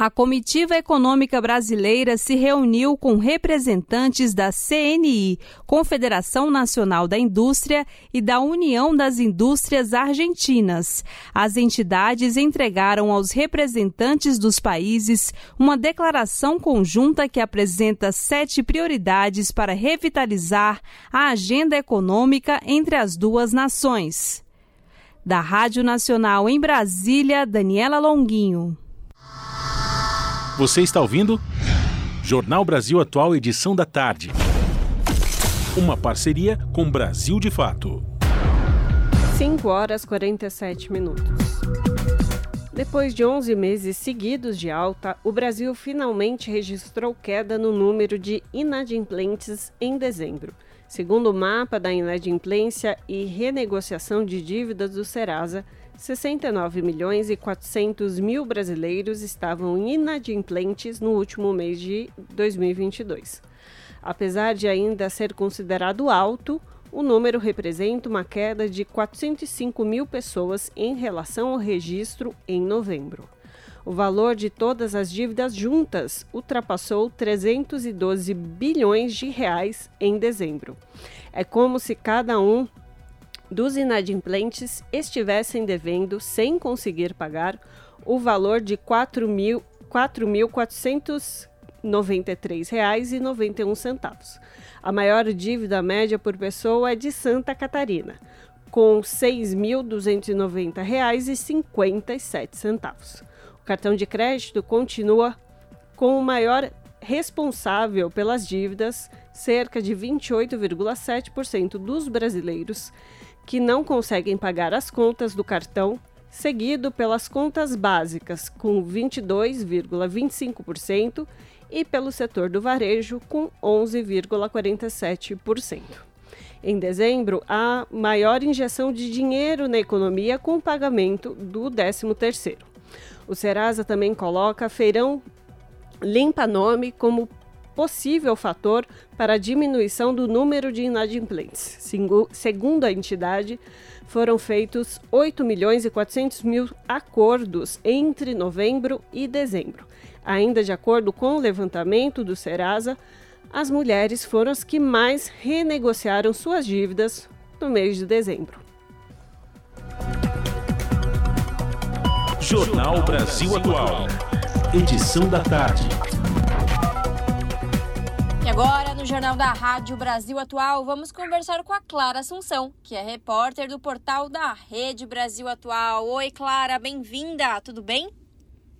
A Comitiva Econômica Brasileira se reuniu com representantes da CNI, Confederação Nacional da Indústria, e da União das Indústrias Argentinas. As entidades entregaram aos representantes dos países uma declaração conjunta que apresenta sete prioridades para revitalizar a agenda econômica entre as duas nações. Da Rádio Nacional em Brasília, Daniela Longuinho. Você está ouvindo? Jornal Brasil Atual, edição da tarde. Uma parceria com Brasil de Fato. 5 horas 47 minutos. Depois de 11 meses seguidos de alta, o Brasil finalmente registrou queda no número de inadimplentes em dezembro. Segundo o mapa da inadimplência e renegociação de dívidas do Serasa, 69 milhões e 400 mil brasileiros estavam inadimplentes no último mês de 2022. Apesar de ainda ser considerado alto, o número representa uma queda de 405 mil pessoas em relação ao registro em novembro. O valor de todas as dívidas juntas ultrapassou 312 bilhões de reais em dezembro. É como se cada um dos inadimplentes estivessem devendo, sem conseguir pagar, o valor de R$ 4.493,91. A maior dívida média por pessoa é de Santa Catarina, com R$ 6.290,57. O cartão de crédito continua com o maior responsável pelas dívidas, cerca de 28,7% dos brasileiros que não conseguem pagar as contas do cartão, seguido pelas contas básicas, com 22,25%, e pelo setor do varejo, com 11,47%. Em dezembro, há maior injeção de dinheiro na economia com o pagamento do 13º. O Serasa também coloca feirão limpa nome como possível fator para a diminuição do número de inadimplentes. Segundo a entidade, foram feitos 8 milhões e 400 mil acordos entre novembro e dezembro. Ainda de acordo com o levantamento do Serasa, as mulheres foram as que mais renegociaram suas dívidas no mês de dezembro. Jornal Brasil Atual. Edição da tarde. E agora, no Jornal da Rádio Brasil Atual, vamos conversar com a Clara Assunção, que é repórter do portal da Rede Brasil Atual. Oi, Clara, bem-vinda, tudo bem?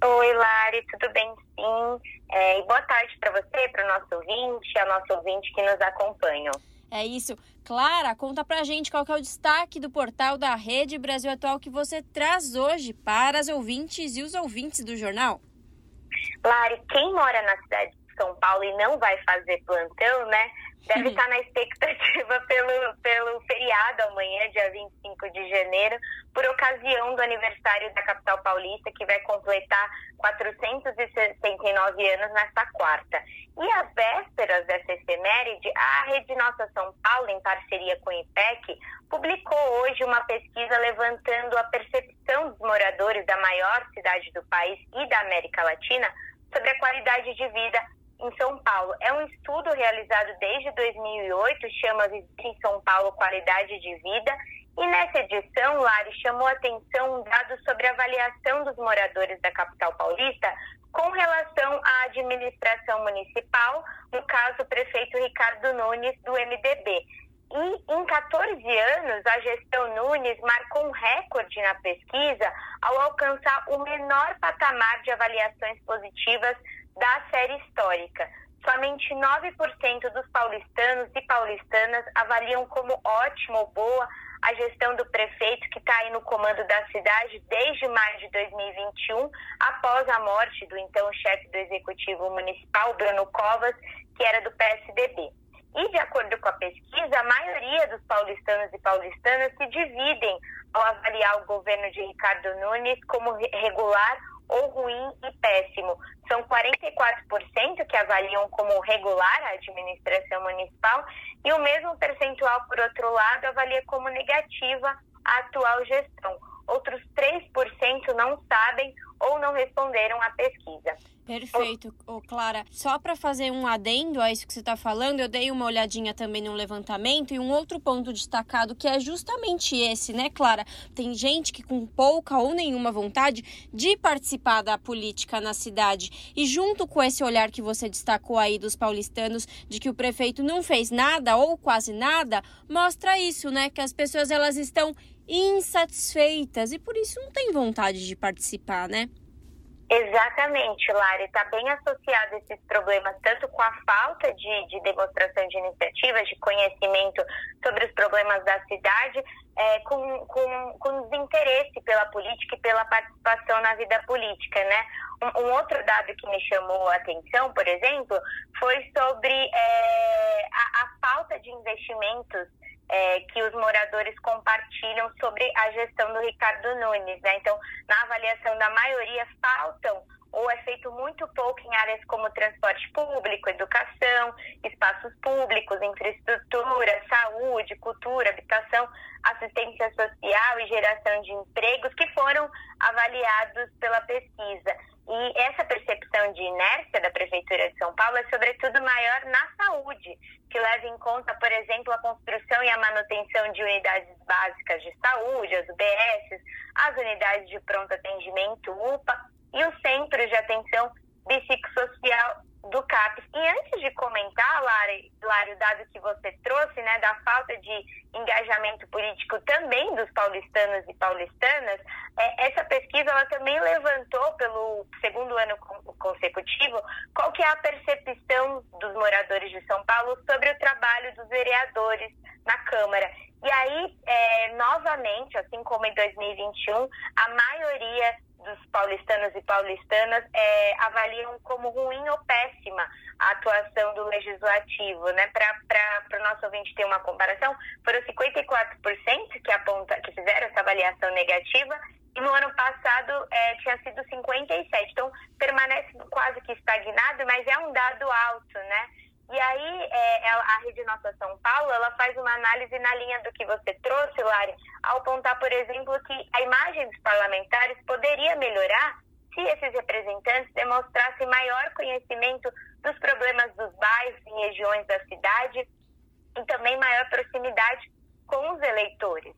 Oi, Lari, tudo bem? Sim. É, e boa tarde para você, para o nosso ouvinte, ao nosso ouvinte que nos acompanha. É isso. Clara, conta pra gente qual é o destaque do portal da Rede Brasil Atual que você traz hoje para as ouvintes e os ouvintes do jornal. Lari, quem mora na cidade de São Paulo e não vai fazer plantão, né? deve estar na expectativa pelo, pelo feriado amanhã, dia 25 de janeiro, por ocasião do aniversário da capital paulista, que vai completar 469 anos nesta quarta. E às vésperas dessa efeméride, a Rede Nossa São Paulo, em parceria com o IPEC, publicou hoje uma pesquisa levantando a percepção dos moradores da maior cidade do país e da América Latina sobre a qualidade de vida em São Paulo. É um estudo realizado desde 2008, chama Viver em São Paulo Qualidade de Vida. E nessa edição, Lari chamou atenção um dado sobre a avaliação dos moradores da capital paulista com relação à administração municipal, no caso, o prefeito Ricardo Nunes, do MDB. E em 14 anos, a gestão Nunes marcou um recorde na pesquisa ao alcançar o menor patamar de avaliações positivas da série histórica. Somente 9% dos paulistanos e paulistanas avaliam como ótima ou boa a gestão do prefeito que está aí no comando da cidade desde maio de 2021, após a morte do então chefe do Executivo Municipal, Bruno Covas, que era do PSDB. E, de acordo com a pesquisa, a maioria dos paulistanos e paulistanas se dividem ao avaliar o governo de Ricardo Nunes como regular ou ruim e péssimo. São 44% que avaliam como regular a administração municipal e o mesmo percentual, por outro lado, avalia como negativa a atual gestão. Outros 3% não sabem ou não responderam à pesquisa. Perfeito, oh, Clara. Só para fazer um adendo a isso que você está falando, eu dei uma olhadinha também no levantamento e um outro ponto destacado que é justamente esse, né, Clara? Tem gente que com pouca ou nenhuma vontade de participar da política na cidade. E junto com esse olhar que você destacou aí dos paulistanos de que o prefeito não fez nada ou quase nada, mostra isso, né? Que as pessoas elas estão insatisfeitas e por isso não têm vontade de participar, né? Exatamente, Lari. Está bem associado esses problemas, tanto com a falta de, de, demonstração de iniciativas, de conhecimento sobre os problemas da cidade, é, com, com, com desinteresse pela política e pela participação na vida política, né? Um, um outro dado que me chamou a atenção, por exemplo, foi sobre é, a, a falta de investimentos é, que os moradores compartilham sobre a gestão do Ricardo Nunes. Né? Então, na avaliação da maioria, faltam ou é feito muito pouco em áreas como transporte público, educação, espaços públicos, infraestrutura, saúde, cultura, habitação, assistência social e geração de empregos, que foram avaliados pela pesquisa. E essa percepção de inércia da Prefeitura de São Paulo é, sobretudo, maior na saúde, que leva em conta, por exemplo, a construção e a manutenção de unidades básicas de saúde, as UBS, as unidades de pronto atendimento, UPA, e os centros de atenção psicossocial do CAPES. E antes de comentar, Lari, Lari, o dado que você trouxe, né, da falta de engajamento político também dos paulistanos e paulistanas, é, essa pesquisa ela também levantou pelo segundo ano consecutivo qual que é a percepção dos moradores de São Paulo sobre o trabalho dos vereadores na Câmara. E aí, é, novamente, assim como em 2021, a maioria dos paulistanos e paulistanas é, avaliam como ruim ou péssima a atuação do legislativo, né? Para o nosso ouvinte ter uma comparação, foram 54% que aponta, que fizeram essa avaliação negativa e no ano passado é, tinha sido 57%. Então permanece quase que estagnado, mas é um dado alto, né? E aí, é, é, a Rede Nossa São Paulo, ela faz uma análise na linha do que você trouxe, Lari, ao apontar, por exemplo, que a imagem dos parlamentares poderia melhorar se esses representantes demonstrassem maior conhecimento dos problemas dos bairros e regiões da cidade e também maior proximidade com os eleitores.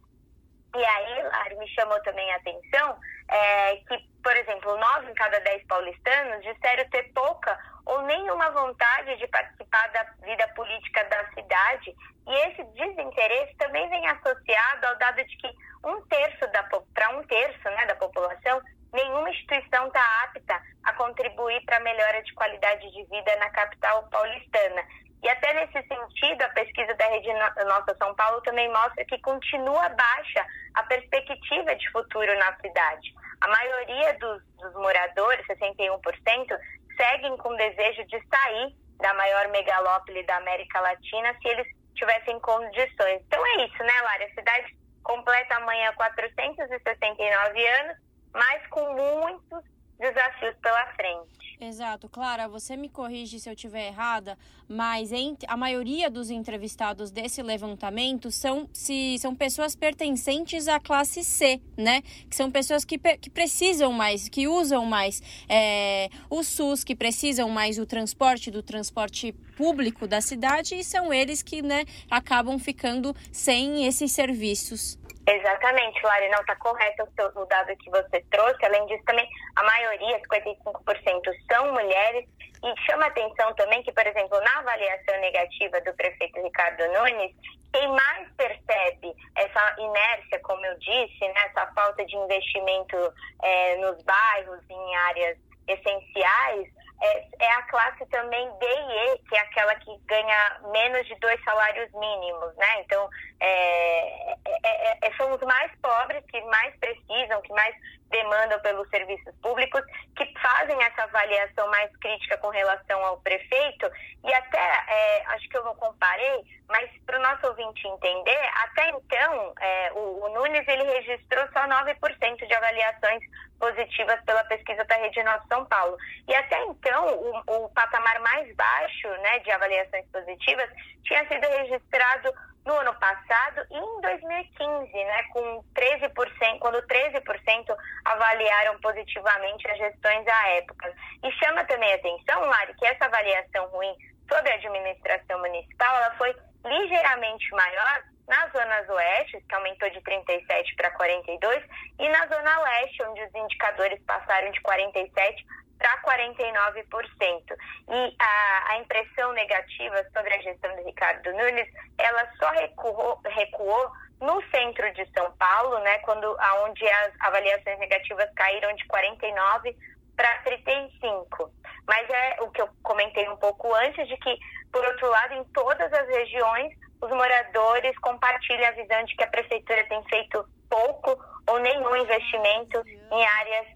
E aí, Lari, me chamou também a atenção é, que, por exemplo, nove em cada dez paulistanos disseram ter pouca ou nenhuma vontade de participar da vida política da cidade. E esse desinteresse também vem associado ao dado de que um terço da para um terço né, da população nenhuma instituição está apta a contribuir para a melhora de qualidade de vida na capital paulistana. E até nesse sentido, a pesquisa da Rede Nossa São Paulo também mostra que continua baixa a perspectiva de futuro na cidade. A maioria dos, dos moradores, 61%, seguem com desejo de sair da maior megalópole da América Latina se eles tivessem condições. Então é isso, né, Lara? A cidade completa amanhã 469 anos, mas com muitos desafios pela frente. Exato. Clara, você me corrige se eu estiver errada, mas a maioria dos entrevistados desse levantamento são, se, são pessoas pertencentes à classe C, né? Que são pessoas que, que precisam mais, que usam mais é, o SUS, que precisam mais o transporte do transporte público da cidade e são eles que né, acabam ficando sem esses serviços. Exatamente, Lari, não está correto o, o dado que você trouxe. Além disso, também a maioria, 55%, são mulheres. E chama atenção também que, por exemplo, na avaliação negativa do prefeito Ricardo Nunes, quem mais percebe essa inércia, como eu disse, né, essa falta de investimento é, nos bairros, em áreas essenciais, é, é, a classe também D e E, que é aquela que ganha menos de dois salários mínimos, né? Então, é, é, é, são os mais pobres que mais precisam, que mais demandam pelos serviços públicos, que fazem essa avaliação mais crítica com relação ao prefeito. E até, é, acho que eu não comparei, mas para o nosso ouvinte entender, até então, é, o, o, Nunes ele registrou só 9% de avaliações positivas pela pesquisa da Rede Nossa São Paulo. E até então, o, o patamar mais baixo né, de avaliações positivas tinha sido registrado no ano passado e em 2015, né, com 13%, quando 13% avaliaram positivamente as gestões à época. E chama também atenção, Lari, que essa avaliação ruim sobre a administração municipal, ela foi ligeiramente maior nas zonas oeste, que aumentou de 37 para 42, e na zona leste, onde os indicadores passaram de 47 para 49%. E a, a, impressão negativa sobre a gestão de Ricardo Nunes, ela só recuou, recuou no centro de São Paulo, né, quando aonde as avaliações negativas caíram de 49 para 35. Mas é o que eu comentei um pouco antes de que, por outro lado, em todas as regiões, os moradores compartilham a visão de que a prefeitura tem feito pouco ou nenhum investimento em áreas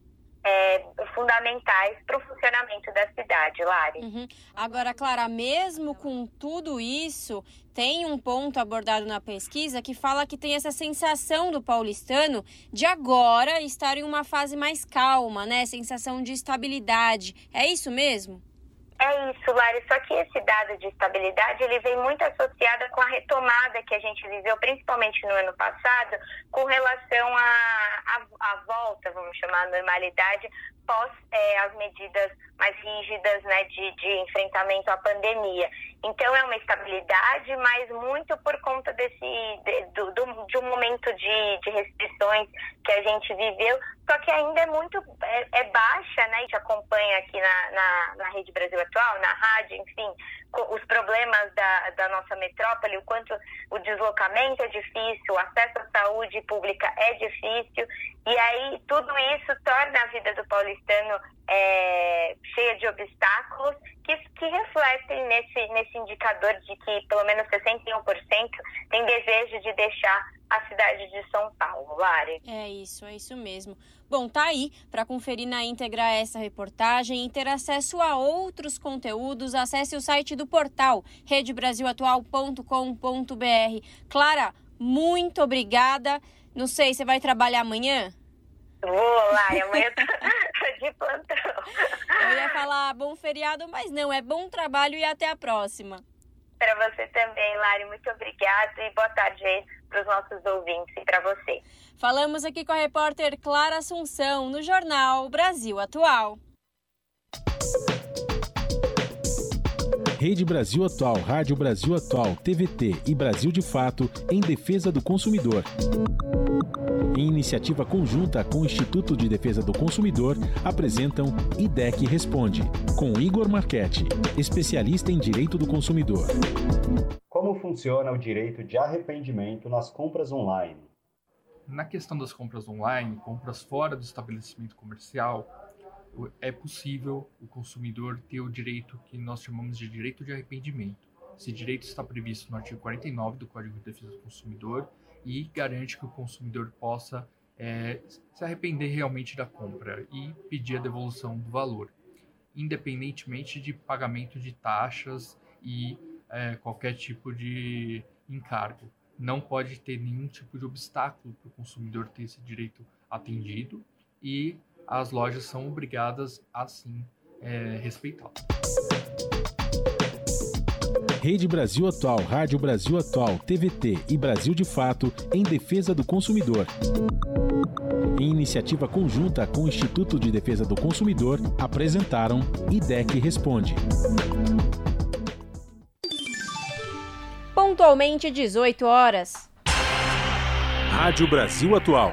é, fundamentais para o funcionamento da cidade, Lari. Uhum. Agora, Clara, mesmo com tudo isso, tem um ponto abordado na pesquisa que fala que tem essa sensação do paulistano de agora estar em uma fase mais calma, né? Sensação de estabilidade. É isso mesmo? É isso, Lari. Só que esse dado de estabilidade ele vem muito associado com a retomada que a gente viveu, principalmente no ano passado, com relação à volta, vamos chamar, à normalidade pós é, as medidas mais rígidas né, de, de enfrentamento à pandemia. Então é uma estabilidade, mas muito por conta desse de, do, de um momento de, de restrições que a gente viveu, só que ainda é muito é, é baixa, né? A gente acompanha aqui na, na, na Rede Brasil Atual, na rádio, enfim, os problemas da, da nossa metrópole, o quanto o deslocamento é difícil, o acesso à saúde pública é difícil, e aí tudo isso torna a vida do paulistano é, cheia de obstáculos que, que refletem nesse, nesse indicador de que pelo menos 61% tem desejo de deixar a cidade de São Paulo, Lari. É isso, é isso mesmo. Bom, tá aí para conferir na íntegra essa reportagem e ter acesso a outros conteúdos, acesse o site do portal redebrasilatual.com.br. Clara, muito obrigada. Não sei, você vai trabalhar amanhã? Vou, Lari, amanhã tô, tô de plantão. Eu ia falar bom feriado, mas não, é bom trabalho e até a próxima. Para você também, Lari, muito obrigada e boa tarde aí para os nossos ouvintes e para você. Falamos aqui com a repórter Clara Assunção no jornal Brasil Atual. Rede Brasil Atual, Rádio Brasil Atual, TVT e Brasil de Fato em defesa do consumidor. Em iniciativa conjunta com o Instituto de Defesa do Consumidor, apresentam IDEC Responde, com Igor Marchetti, especialista em direito do consumidor. Como funciona o direito de arrependimento nas compras online? Na questão das compras online, compras fora do estabelecimento comercial, é possível o consumidor ter o direito que nós chamamos de direito de arrependimento. Esse direito está previsto no artigo 49 do Código de Defesa do Consumidor e garante que o consumidor possa é, se arrepender realmente da compra e pedir a devolução do valor, independentemente de pagamento de taxas e é, qualquer tipo de encargo. Não pode ter nenhum tipo de obstáculo para o consumidor ter esse direito atendido e as lojas são obrigadas a sim é, respeitá-lo. Rede Brasil Atual, Rádio Brasil Atual, TVT e Brasil de Fato em defesa do consumidor. Em iniciativa conjunta com o Instituto de Defesa do Consumidor, apresentaram IDEC Responde. Pontualmente 18 horas. Rádio Brasil Atual.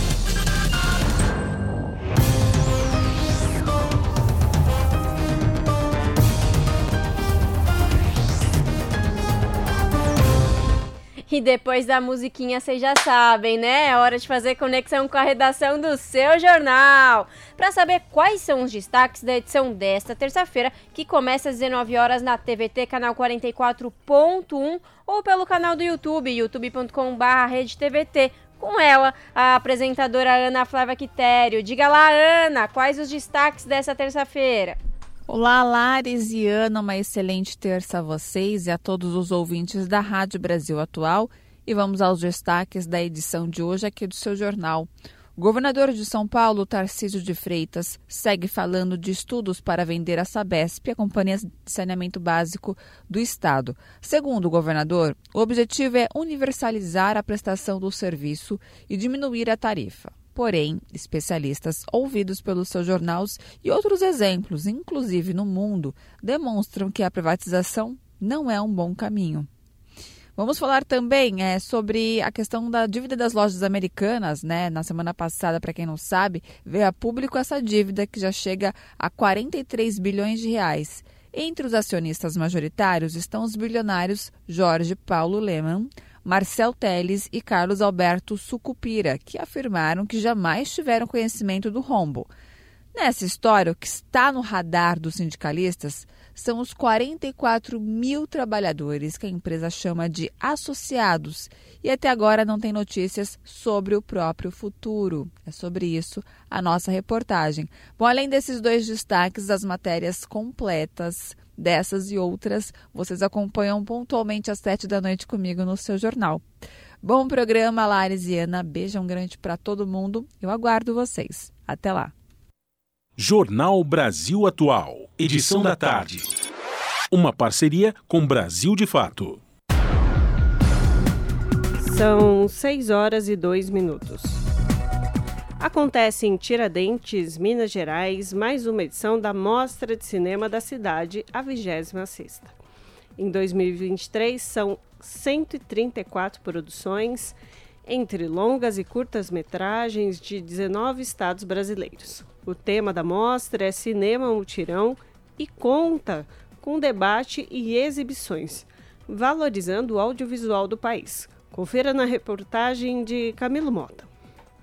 E depois da musiquinha vocês já sabem, né? É hora de fazer conexão com a redação do seu jornal. Para saber quais são os destaques da edição desta terça-feira, que começa às 19 horas na TVT, canal 44.1 ou pelo canal do YouTube, youtube.com/redetvt. Com ela, a apresentadora Ana Flávia Quitério. Diga lá, Ana, quais os destaques dessa terça-feira? Olá, Lares e Ana, uma excelente terça a vocês e a todos os ouvintes da Rádio Brasil Atual. E vamos aos destaques da edição de hoje aqui do seu jornal. O governador de São Paulo, Tarcísio de Freitas, segue falando de estudos para vender a Sabesp, a companhia de saneamento básico do Estado. Segundo o governador, o objetivo é universalizar a prestação do serviço e diminuir a tarifa. Porém, especialistas ouvidos pelos seus jornais e outros exemplos, inclusive no mundo, demonstram que a privatização não é um bom caminho. Vamos falar também é, sobre a questão da dívida das lojas americanas. Né? Na semana passada, para quem não sabe, veio a público essa dívida que já chega a 43 bilhões de reais. Entre os acionistas majoritários estão os bilionários Jorge Paulo Lehmann, Marcel Teles e Carlos Alberto Sucupira, que afirmaram que jamais tiveram conhecimento do rombo. Nessa história, o que está no radar dos sindicalistas são os 44 mil trabalhadores que a empresa chama de associados e até agora não tem notícias sobre o próprio futuro. É sobre isso a nossa reportagem. Bom, além desses dois destaques, as matérias completas Dessas e outras vocês acompanham pontualmente às sete da noite comigo no seu jornal. Bom programa, Lares e Ana. Beijão grande para todo mundo. Eu aguardo vocês. Até lá. Jornal Brasil Atual, edição da tarde. Uma parceria com Brasil de Fato. São 6 horas e 2 minutos. Acontece em Tiradentes, Minas Gerais, mais uma edição da Mostra de Cinema da cidade, a 26 Em 2023, são 134 produções, entre longas e curtas metragens de 19 estados brasileiros. O tema da mostra é Cinema Mutirão e conta com debate e exibições, valorizando o audiovisual do país. Confira na reportagem de Camilo Mota.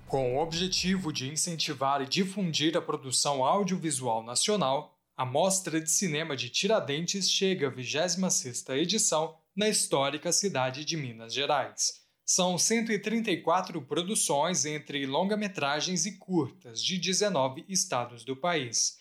Com o objetivo de incentivar e difundir a produção audiovisual nacional, a Mostra de Cinema de Tiradentes chega à 26ª edição na histórica cidade de Minas Gerais. São 134 produções entre longa-metragens e curtas de 19 estados do país.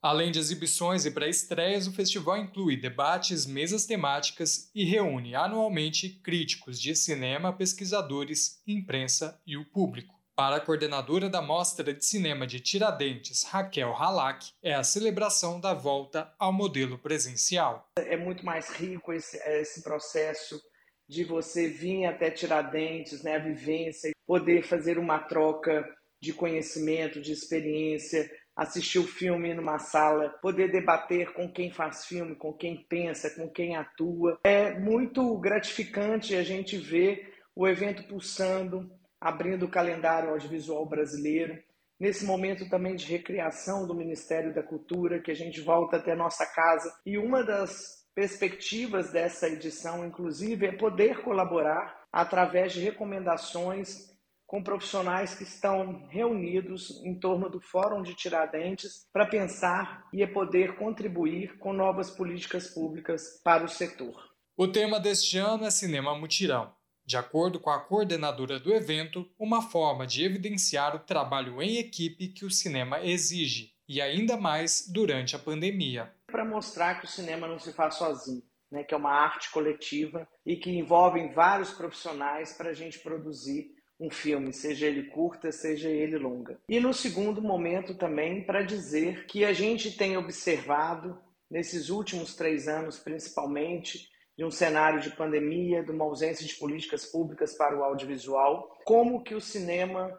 Além de exibições e pré-estreias, o festival inclui debates, mesas temáticas e reúne anualmente críticos de cinema, pesquisadores, imprensa e o público. Para a coordenadora da Mostra de Cinema de Tiradentes, Raquel Halak, é a celebração da volta ao modelo presencial. É muito mais rico esse, esse processo de você vir até Tiradentes, né, a vivência, poder fazer uma troca de conhecimento, de experiência, assistir o filme numa sala, poder debater com quem faz filme, com quem pensa, com quem atua. É muito gratificante a gente ver o evento pulsando, abrindo o calendário audiovisual brasileiro. Nesse momento também de recriação do Ministério da Cultura, que a gente volta até nossa casa. E uma das perspectivas dessa edição, inclusive, é poder colaborar através de recomendações com profissionais que estão reunidos em torno do Fórum de Tiradentes para pensar e poder contribuir com novas políticas públicas para o setor. O tema deste ano é Cinema Mutirão. De acordo com a coordenadora do evento, uma forma de evidenciar o trabalho em equipe que o cinema exige, e ainda mais durante a pandemia. Para mostrar que o cinema não se faz sozinho, né, que é uma arte coletiva e que envolve vários profissionais para a gente produzir um filme, seja ele curta, seja ele longa. E no segundo momento também para dizer que a gente tem observado nesses últimos três anos, principalmente, de um cenário de pandemia, de uma ausência de políticas públicas para o audiovisual, como que o cinema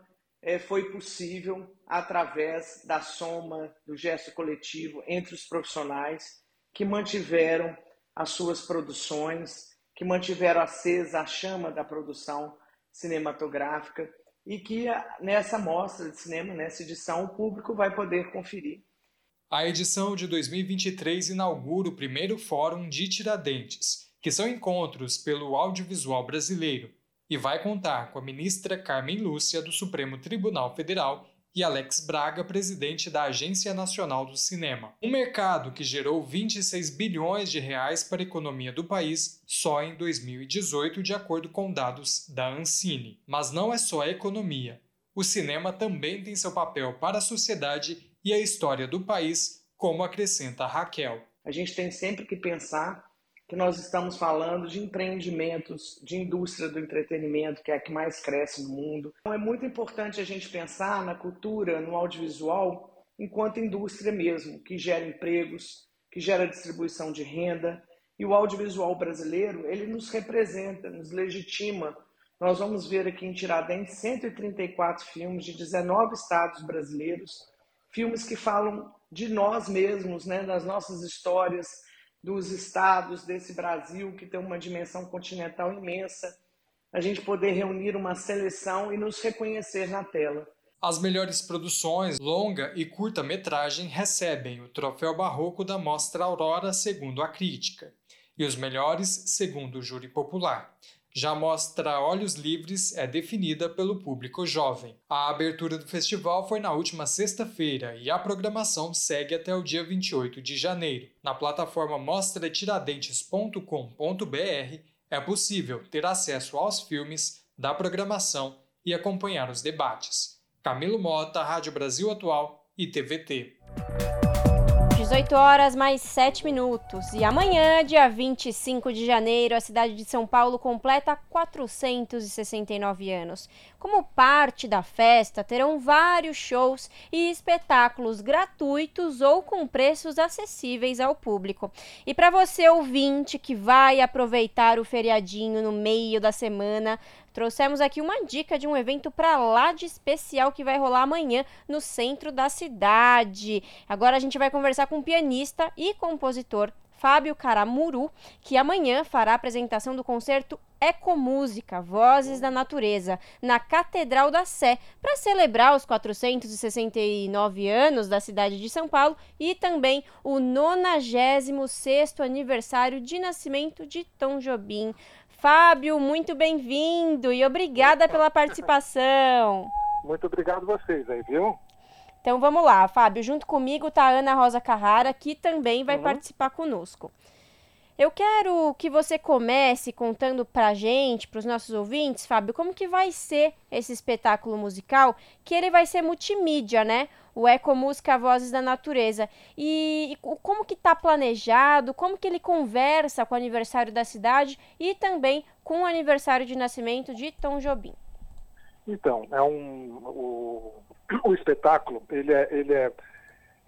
é, foi possível através da soma do gesto coletivo entre os profissionais que mantiveram as suas produções, que mantiveram acesa a chama da produção cinematográfica e que nessa mostra de cinema, nessa edição, o público vai poder conferir. A edição de 2023 inaugura o primeiro Fórum de Tiradentes, que são encontros pelo audiovisual brasileiro, e vai contar com a ministra Carmen Lúcia do Supremo Tribunal Federal e Alex Braga, presidente da Agência Nacional do Cinema. Um mercado que gerou 26 bilhões de reais para a economia do país só em 2018, de acordo com dados da Ancine. Mas não é só a economia. O cinema também tem seu papel para a sociedade e a história do país, como acrescenta Raquel. A gente tem sempre que pensar que nós estamos falando de empreendimentos, de indústria do entretenimento, que é a que mais cresce no mundo. Então é muito importante a gente pensar na cultura, no audiovisual, enquanto indústria mesmo, que gera empregos, que gera distribuição de renda. E o audiovisual brasileiro, ele nos representa, nos legitima. Nós vamos ver aqui em Tiradentes 134 filmes de 19 estados brasileiros, filmes que falam de nós mesmos, né, das nossas histórias, dos estados desse Brasil, que tem uma dimensão continental imensa, a gente poder reunir uma seleção e nos reconhecer na tela. As melhores produções, longa e curta-metragem, recebem o Troféu Barroco da Mostra Aurora, segundo a crítica, e os melhores, segundo o júri popular. Já mostra Olhos Livres é definida pelo público jovem. A abertura do festival foi na última sexta-feira e a programação segue até o dia 28 de janeiro. Na plataforma mostratiradentes.com.br é possível ter acesso aos filmes, da programação e acompanhar os debates. Camilo Mota, Rádio Brasil Atual e TVT. 18 horas mais 7 minutos. E amanhã, dia 25 de janeiro, a cidade de São Paulo completa 469 anos. Como parte da festa, terão vários shows e espetáculos gratuitos ou com preços acessíveis ao público. E para você ouvinte que vai aproveitar o feriadinho no meio da semana, trouxemos aqui uma dica de um evento para lá de especial que vai rolar amanhã no centro da cidade. Agora a gente vai conversar com o pianista e compositor Fábio Caramuru, que amanhã fará a apresentação do concerto Ecomúsica, Vozes da Natureza, na Catedral da Sé, para celebrar os 469 anos da cidade de São Paulo e também o 96º aniversário de nascimento de Tom Jobim. Fábio, muito bem-vindo e obrigada pela participação. Muito obrigado a vocês aí, viu? Então vamos lá, Fábio. Junto comigo está a Ana Rosa Carrara, que também vai uhum. participar conosco. Eu quero que você comece contando para gente, para os nossos ouvintes, Fábio, como que vai ser esse espetáculo musical, que ele vai ser multimídia, né? O Ecomúsica Vozes da Natureza. E, e como que está planejado, como que ele conversa com o aniversário da cidade e também com o aniversário de nascimento de Tom Jobim. Então, é um, o, o espetáculo, ele é, ele é,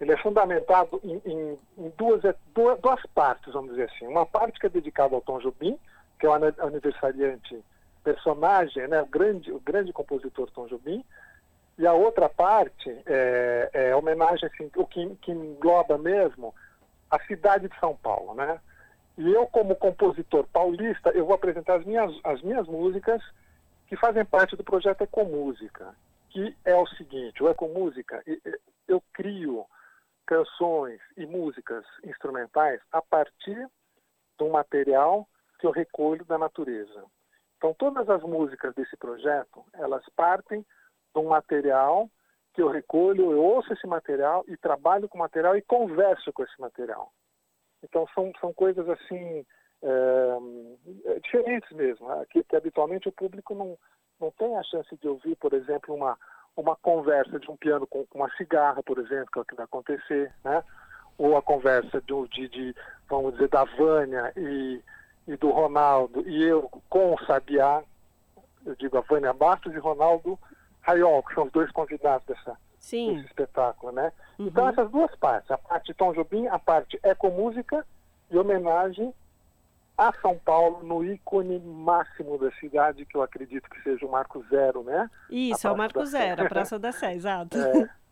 ele é fundamentado em, em, em duas, duas, duas, partes, vamos dizer assim. Uma parte que é dedicada ao Tom Jobim, que é o aniversariante personagem, né, o, grande, o grande compositor Tom Jobim, e a outra parte é, é homenagem, assim, o que, que engloba mesmo a cidade de São Paulo, né? E eu, como compositor paulista, eu vou apresentar as minhas, as minhas músicas que fazem parte do projeto Ecomúsica, que é o seguinte, o Ecomúsica, eu crio canções e músicas instrumentais a partir de um material que eu recolho da natureza. Então, todas as músicas desse projeto, elas partem de um material que eu recolho, eu ouço esse material e trabalho com o material e converso com esse material. Então, são, são coisas assim, é, diferentes mesmo, né? que, que, habitualmente o público não, não tem a chance de ouvir, por exemplo, uma, uma conversa de um piano com, uma cigarra, por exemplo, que é o que vai acontecer, né? ou a conversa de, de, de vamos dizer, da Vânia e, e do Ronaldo, e eu com o Sabiá, eu digo a Vânia Bastos e Ronaldo Raiol, que são os dois convidados dessa, Sim. desse espetáculo, né? Uhum. Então essas duas partes, a parte de Tom Jobim, a parte ecomúsica e homenagem a São Paulo no ícone máximo da cidade, que eu acredito que seja o Marco Zero, né? Isso, é o Marco Zero, a Praça da Sé, exato. É.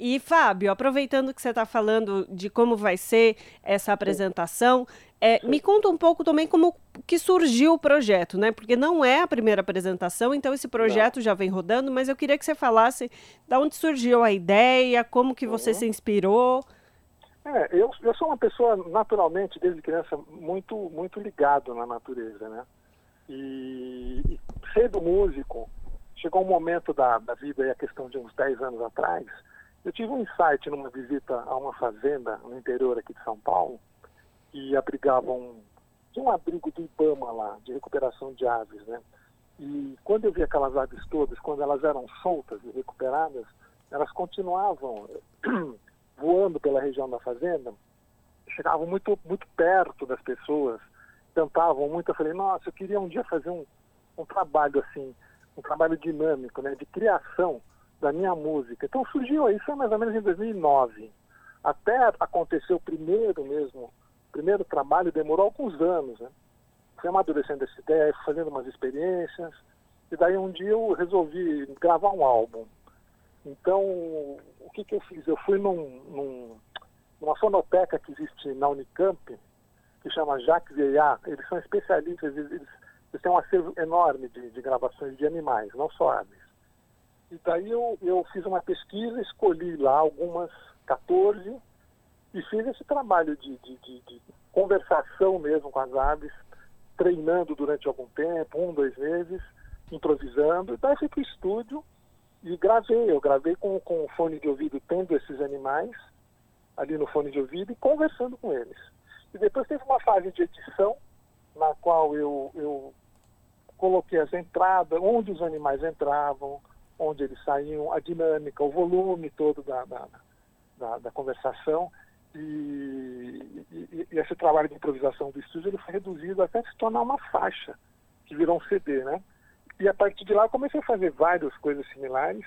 E, Fábio, aproveitando que você está falando de como vai ser essa apresentação, é, me conta um pouco também como que surgiu o projeto, né? Porque não é a primeira apresentação, então esse projeto não. já vem rodando, mas eu queria que você falasse de onde surgiu a ideia, como que você uhum. se inspirou. É, eu, eu sou uma pessoa naturalmente, desde criança, muito, muito ligado na natureza, né? E, e sendo músico, chegou um momento da, da vida, aí, a questão de uns 10 anos atrás, eu tive um insight numa visita a uma fazenda no interior aqui de São Paulo, que abrigava um, um abrigo do Ibama lá, de recuperação de aves, né? E quando eu vi aquelas aves todas, quando elas eram soltas e recuperadas, elas continuavam voando pela região da fazenda, chegavam muito, muito perto das pessoas, cantavam muito. Eu falei, nossa, eu queria um dia fazer um, um trabalho assim, um trabalho dinâmico, né, de criação da minha música. Então surgiu isso mais ou menos em 2009. Até acontecer o primeiro mesmo, o primeiro trabalho demorou alguns anos, né? Fui amadurecendo essa ideia, fazendo umas experiências, e daí um dia eu resolvi gravar um álbum. Então, o que, que eu fiz? Eu fui num, num, numa fonoteca que existe na Unicamp, que chama Jacques Vieillard. Eles são especialistas, eles, eles têm um acervo enorme de, de gravações de animais, não só aves. E daí eu, eu fiz uma pesquisa, escolhi lá algumas 14 e fiz esse trabalho de, de, de, de conversação mesmo com as aves, treinando durante algum tempo, um, dois meses, improvisando. E daí fui para o estúdio e gravei. Eu gravei com, com o fone de ouvido, tendo esses animais ali no fone de ouvido e conversando com eles. E depois teve uma fase de edição, na qual eu, eu coloquei as entradas, onde os animais entravam, onde eles saíam, a dinâmica, o volume todo da, da, da, da conversação. E, e, e, esse trabalho de improvisação do estúdio ele foi reduzido até se tornar uma faixa, que virou um CD, né? E a partir de lá eu comecei a fazer várias coisas similares.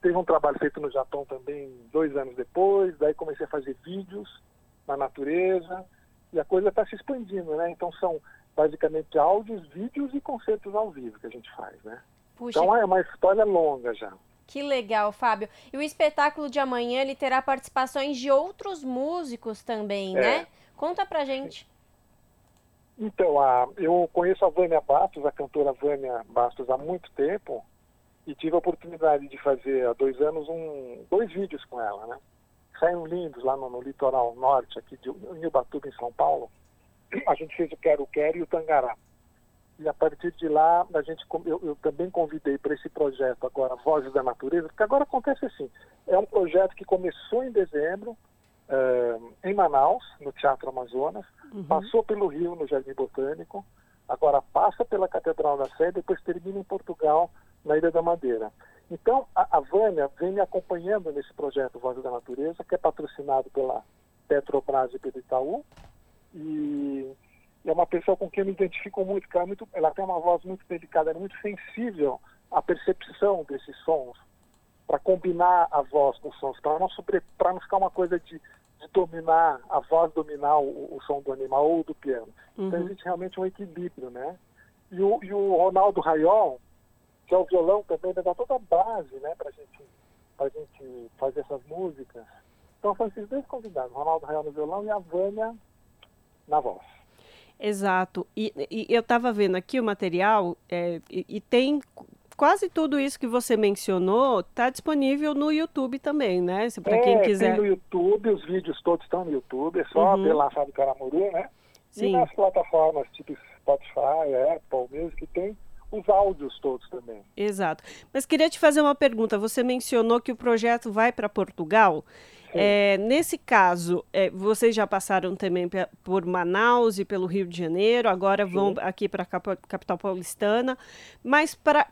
Teve um trabalho feito no Japão também dois anos depois, daí comecei a fazer vídeos na natureza, e a coisa está se expandindo, né? Então são basicamente áudios, vídeos e concertos ao vivo que a gente faz, né? Puxa, então é uma história longa já. Que legal, Fábio. E o espetáculo de amanhã ele terá participações de outros músicos também, é. né? Conta pra gente. Então, a, eu conheço a Vânia Bastos, a cantora Vânia Bastos, há muito tempo e tive a oportunidade de fazer há dois anos um, dois vídeos com ela, né? Saíram lindos lá no, no litoral norte, aqui de Ubatuba, em São Paulo. A gente fez o Quero Quero e o Tangará. E a partir de lá, a gente, eu, eu também convidei para esse projeto agora, Vozes da Natureza, porque agora acontece assim, é um projeto que começou em dezembro, uh, em Manaus, no Teatro Amazonas, uhum. passou pelo Rio, no Jardim Botânico, agora passa pela Catedral da Sé e depois termina em Portugal, na Ilha da Madeira. Então, a, a Vânia vem me acompanhando nesse projeto Vozes da Natureza, que é patrocinado pela Petrobras e pelo Itaú, e é uma pessoa com quem eu me identifico muito, ela, é muito, ela tem uma voz muito delicada, é muito sensível a percepção desses sons, para combinar a voz com os sons, para não, sobre, não ficar uma coisa de, de dominar, a voz dominar o, o, som do animal ou do piano. Então, uhum. Então existe realmente um equilíbrio, né? E o, e o Ronaldo Raiol, que é o violão também, dá toda a base, né, para gente, a gente fazer essas músicas. Então são esses dois convidados, Ronaldo Raiol no violão e a Vânia na voz. Exato. E, e eu estava vendo aqui o material é, e, e, tem quase tudo isso que você mencionou está disponível no YouTube também, né? Para é, quem quiser. Tem no YouTube, os vídeos todos estão no YouTube, é só uhum. lá Fábio Caramuru, né? Sim. E nas plataformas tipo Spotify, Apple, mesmo que tem os áudios todos também. Exato. Mas queria te fazer uma pergunta. Você mencionou que o projeto vai para Portugal. É, nesse caso, é, vocês já passaram também por Manaus e pelo Rio de Janeiro, agora vão Sim. aqui para a capital paulistana, mas para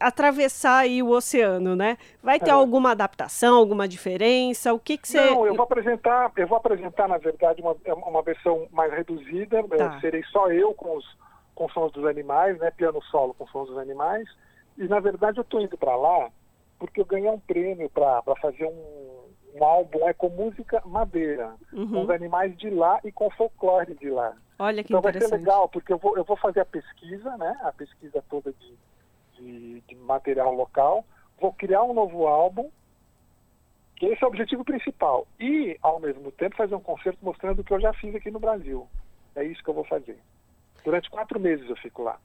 atravessar aí o oceano, né? Vai ter é. alguma adaptação, alguma diferença? O que, que você. Não, eu vou apresentar, eu vou apresentar, na verdade, uma, é uma versão mais reduzida. Tá. Serei só eu com os com sons dos animais, né? Piano solo com sons dos animais. E na verdade eu estou indo para lá porque eu ganhei um prêmio para fazer um um álbum é com música madeira, uhum. com os animais de lá e com folclore de lá. Olha que então vai ser legal, porque eu vou, eu vou fazer a pesquisa, né? A pesquisa toda de, de, de material local. Vou criar um novo álbum, que esse é o objetivo principal. E, ao mesmo tempo, fazer um concerto mostrando o que eu já fiz aqui no Brasil. É isso que eu vou fazer. Durante quatro meses eu fico lá.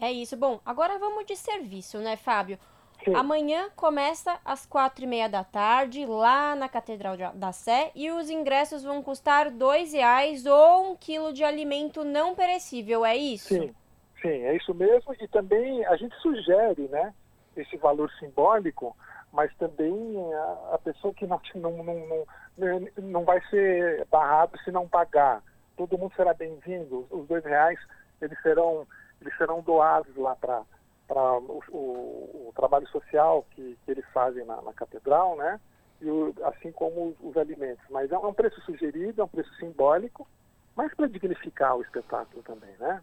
É isso. Bom, agora vamos de serviço, né, Fábio? Sim. Amanhã começa às quatro e meia da tarde, lá na Catedral da Sé, e os ingressos vão custar dois reais ou um quilo de alimento não perecível, é isso? Sim, sim, é isso mesmo. E também a gente sugere, né, esse valor simbólico, mas também a, a pessoa que não, não, não, não, não vai ser barrado se não pagar. Todo mundo será bem-vindo. Os dois reais, eles serão, eles serão doados lá para para o, o, o, trabalho social que, que eles fazem na, na catedral, né? E o, assim como os, os, alimentos. Mas é um preço sugerido, é um preço simbólico, mas para dignificar o espetáculo também, né?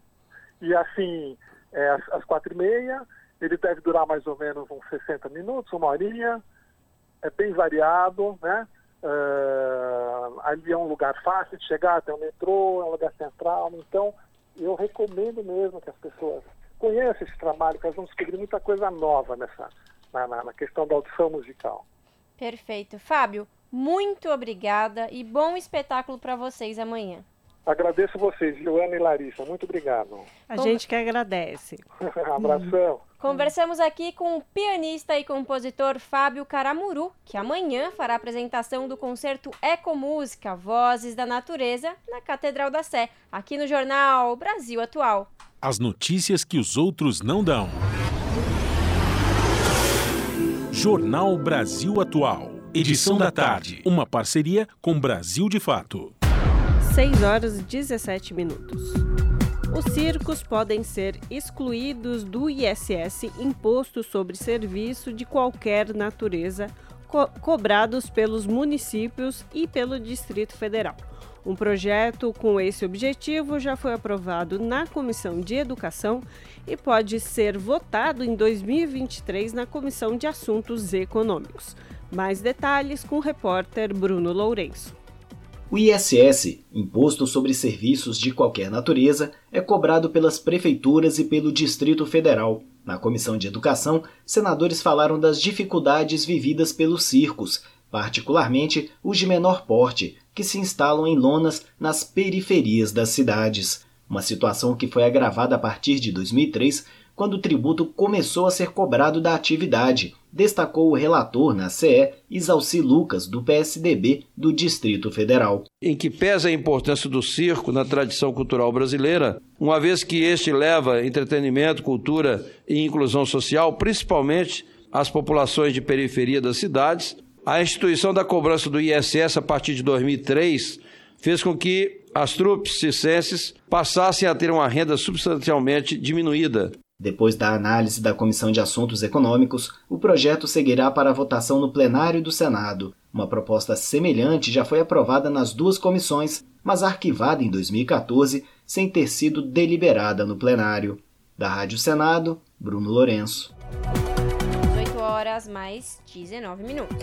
E assim, é, às, às, quatro e meia, ele deve durar mais ou menos uns 60 minutos, uma horinha, é bem variado, né? Uh, ali é um lugar fácil de chegar, tem um metrô, é um lugar central, então eu recomendo mesmo que as pessoas conheça esse trabalho, que nós vamos descobrir muita coisa nova nessa, na, na, na questão da audição musical. Perfeito. Fábio, muito obrigada e bom espetáculo para vocês amanhã. Agradeço vocês, Joana e Larissa. Muito obrigado. A gente que agradece. Abração. Conversamos aqui com o pianista e compositor Fábio Caramuru, que amanhã fará a apresentação do concerto Ecomúsica Vozes da Natureza na Catedral da Sé, aqui no jornal Brasil Atual. As notícias que os outros não dão. Jornal Brasil Atual. Edição da tarde. Uma parceria com Brasil de Fato. 6 horas e 17 minutos. Os circos podem ser excluídos do ISS, Imposto sobre Serviço de qualquer natureza, co cobrados pelos municípios e pelo Distrito Federal. Um projeto com esse objetivo já foi aprovado na Comissão de Educação e pode ser votado em 2023 na Comissão de Assuntos Econômicos. Mais detalhes com o repórter Bruno Lourenço. O ISS, Imposto sobre Serviços de Qualquer Natureza, é cobrado pelas prefeituras e pelo Distrito Federal. Na Comissão de Educação, senadores falaram das dificuldades vividas pelos circos, particularmente os de menor porte, que se instalam em lonas nas periferias das cidades. Uma situação que foi agravada a partir de 2003 quando o tributo começou a ser cobrado da atividade, destacou o relator na CE, Isalci Lucas, do PSDB do Distrito Federal. Em que pesa a importância do circo na tradição cultural brasileira, uma vez que este leva entretenimento, cultura e inclusão social, principalmente às populações de periferia das cidades, a instituição da cobrança do ISS a partir de 2003 fez com que as trupes circenses passassem a ter uma renda substancialmente diminuída. Depois da análise da Comissão de Assuntos Econômicos, o projeto seguirá para votação no plenário do Senado. Uma proposta semelhante já foi aprovada nas duas comissões, mas arquivada em 2014 sem ter sido deliberada no plenário. Da Rádio Senado, Bruno Lourenço. 18 horas mais 19 minutos.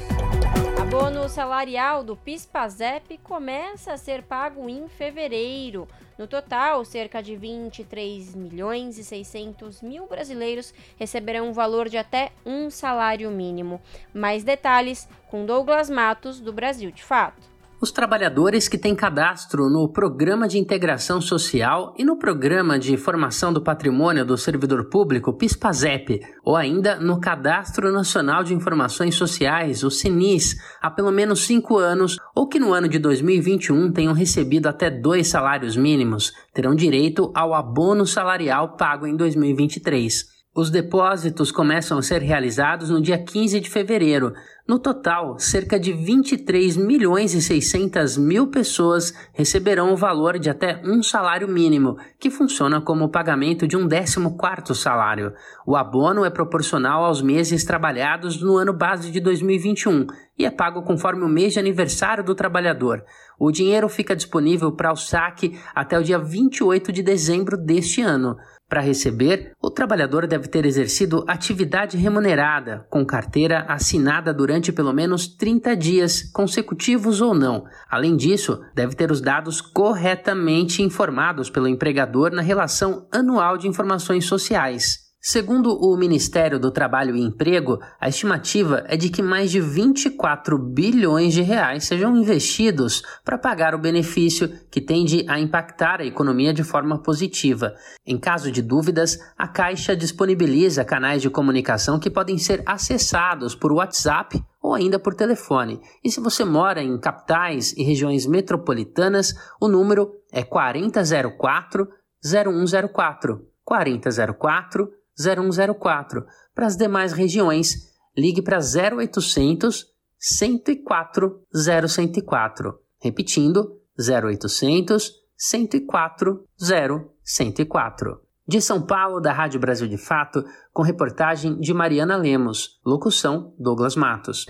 Abono salarial do PIS/PASEP começa a ser pago em fevereiro. No total, cerca de 23 milhões e 600 mil brasileiros receberão um valor de até um salário mínimo. Mais detalhes com Douglas Matos, do Brasil de Fato. Os trabalhadores que têm cadastro no Programa de Integração Social e no Programa de Formação do Patrimônio do Servidor Público, PIS/PASEP, ou ainda no Cadastro Nacional de Informações Sociais, o CINIS, há pelo menos cinco anos, ou que no ano de 2021 tenham recebido até dois salários mínimos, terão direito ao abono salarial pago em 2023. Os depósitos começam a ser realizados no dia 15 de fevereiro. No total, cerca de 23 milhões e 600 mil pessoas receberão o valor de até um salário mínimo, que funciona como o pagamento de um 14º salário. O abono é proporcional aos meses trabalhados no ano base de 2021 e é pago conforme o mês de aniversário do trabalhador. O dinheiro fica disponível para o saque até o dia 28 de dezembro deste ano. Para receber, o trabalhador deve ter exercido atividade remunerada, com carteira assinada durante pelo menos 30 dias, consecutivos ou não. Além disso, deve ter os dados corretamente informados pelo empregador na relação anual de informações sociais. Segundo o Ministério do Trabalho e Emprego, a estimativa é de que mais de 24 bilhões de reais sejam investidos para pagar o benefício que tende a impactar a economia de forma positiva. Em caso de dúvidas, a Caixa disponibiliza canais de comunicação que podem ser acessados por WhatsApp ou ainda por telefone. E se você mora em capitais e regiões metropolitanas, o número é 4004 0104. 4004 0104. Para as demais regiões, ligue para 0800 104 0104. Repetindo, 0800 104 0104. De São Paulo, da Rádio Brasil de Fato, com reportagem de Mariana Lemos. Locução: Douglas Matos.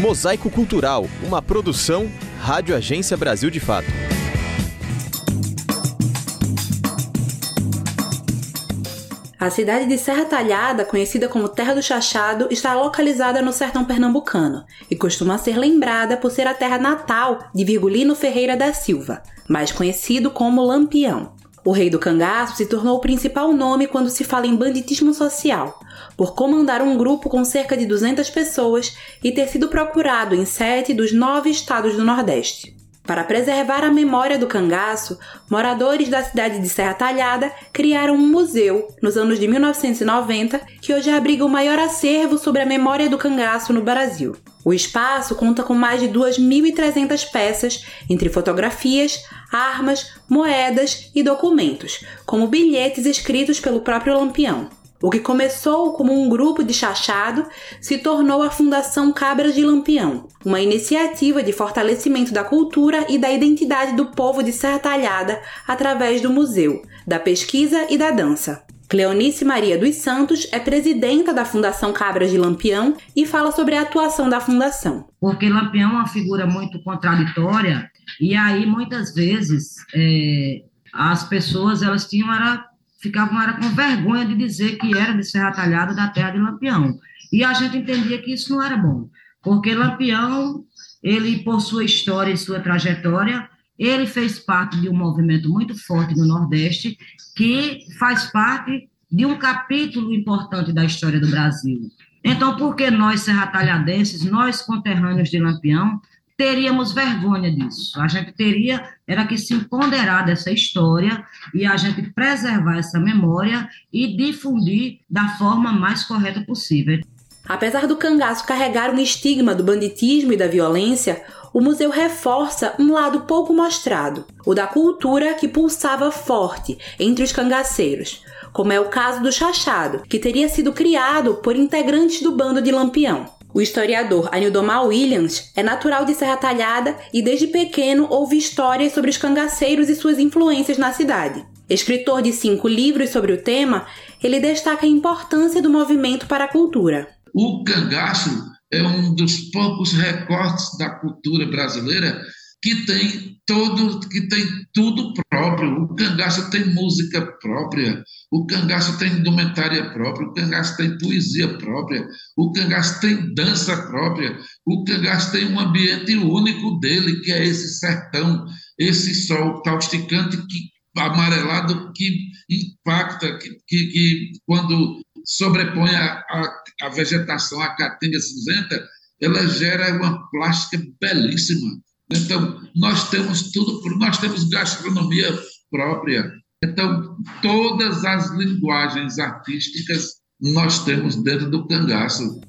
Mosaico Cultural, uma produção Rádio Agência Brasil de Fato. A cidade de Serra Talhada, conhecida como Terra do Chachado, está localizada no sertão pernambucano e costuma ser lembrada por ser a terra natal de Virgulino Ferreira da Silva, mais conhecido como Lampião. O rei do cangaço se tornou o principal nome quando se fala em banditismo social, por comandar um grupo com cerca de 200 pessoas e ter sido procurado em sete dos nove estados do Nordeste. Para preservar a memória do cangaço, moradores da cidade de Serra Talhada criaram um museu nos anos de 1990 que hoje abriga o maior acervo sobre a memória do cangaço no Brasil. O espaço conta com mais de 2.300 peças, entre fotografias, armas, moedas e documentos, como bilhetes escritos pelo próprio Lampião. O que começou como um grupo de chachado se tornou a Fundação Cabras de Lampião, uma iniciativa de fortalecimento da cultura e da identidade do povo de Serra Talhada através do museu, da pesquisa e da dança. Cleonice Maria dos Santos é presidenta da Fundação Cabras de Lampião e fala sobre a atuação da fundação. Porque Lampião é uma figura muito contraditória e aí muitas vezes é, as pessoas elas tinham era ficavam era com vergonha de dizer que era de Serra Talhada da terra de Lampião. E a gente entendia que isso não era bom, porque Lampião, ele por sua história e sua trajetória, ele fez parte de um movimento muito forte no Nordeste, que faz parte de um capítulo importante da história do Brasil. Então, por que nós, serratalhadenses, nós conterrâneos de Lampião, teríamos vergonha disso. A gente teria era que se ponderar dessa história e a gente preservar essa memória e difundir da forma mais correta possível. Apesar do cangaço carregar um estigma do banditismo e da violência, o museu reforça um lado pouco mostrado, o da cultura que pulsava forte entre os cangaceiros, como é o caso do chachado, que teria sido criado por integrantes do bando de Lampião. O historiador Anildomar Williams é natural de Serra Talhada e desde pequeno ouve histórias sobre os cangaceiros e suas influências na cidade. Escritor de cinco livros sobre o tema, ele destaca a importância do movimento para a cultura. O cangaço é um dos poucos recortes da cultura brasileira que tem todo, que tem tudo próprio. O cangaço tem música própria, o cangaço tem indumentária própria, o cangaço tem poesia própria, o cangaço tem dança própria, o cangaço tem um ambiente único dele, que é esse sertão, esse sol causticante que amarelado que impacta, que, que, que quando sobrepõe a, a, a vegetação, a caatinga cinzenta, ela gera uma plástica belíssima. Então, nós temos tudo, nós temos gastronomia própria. Então, todas as linguagens artísticas nós temos dentro do cangaço.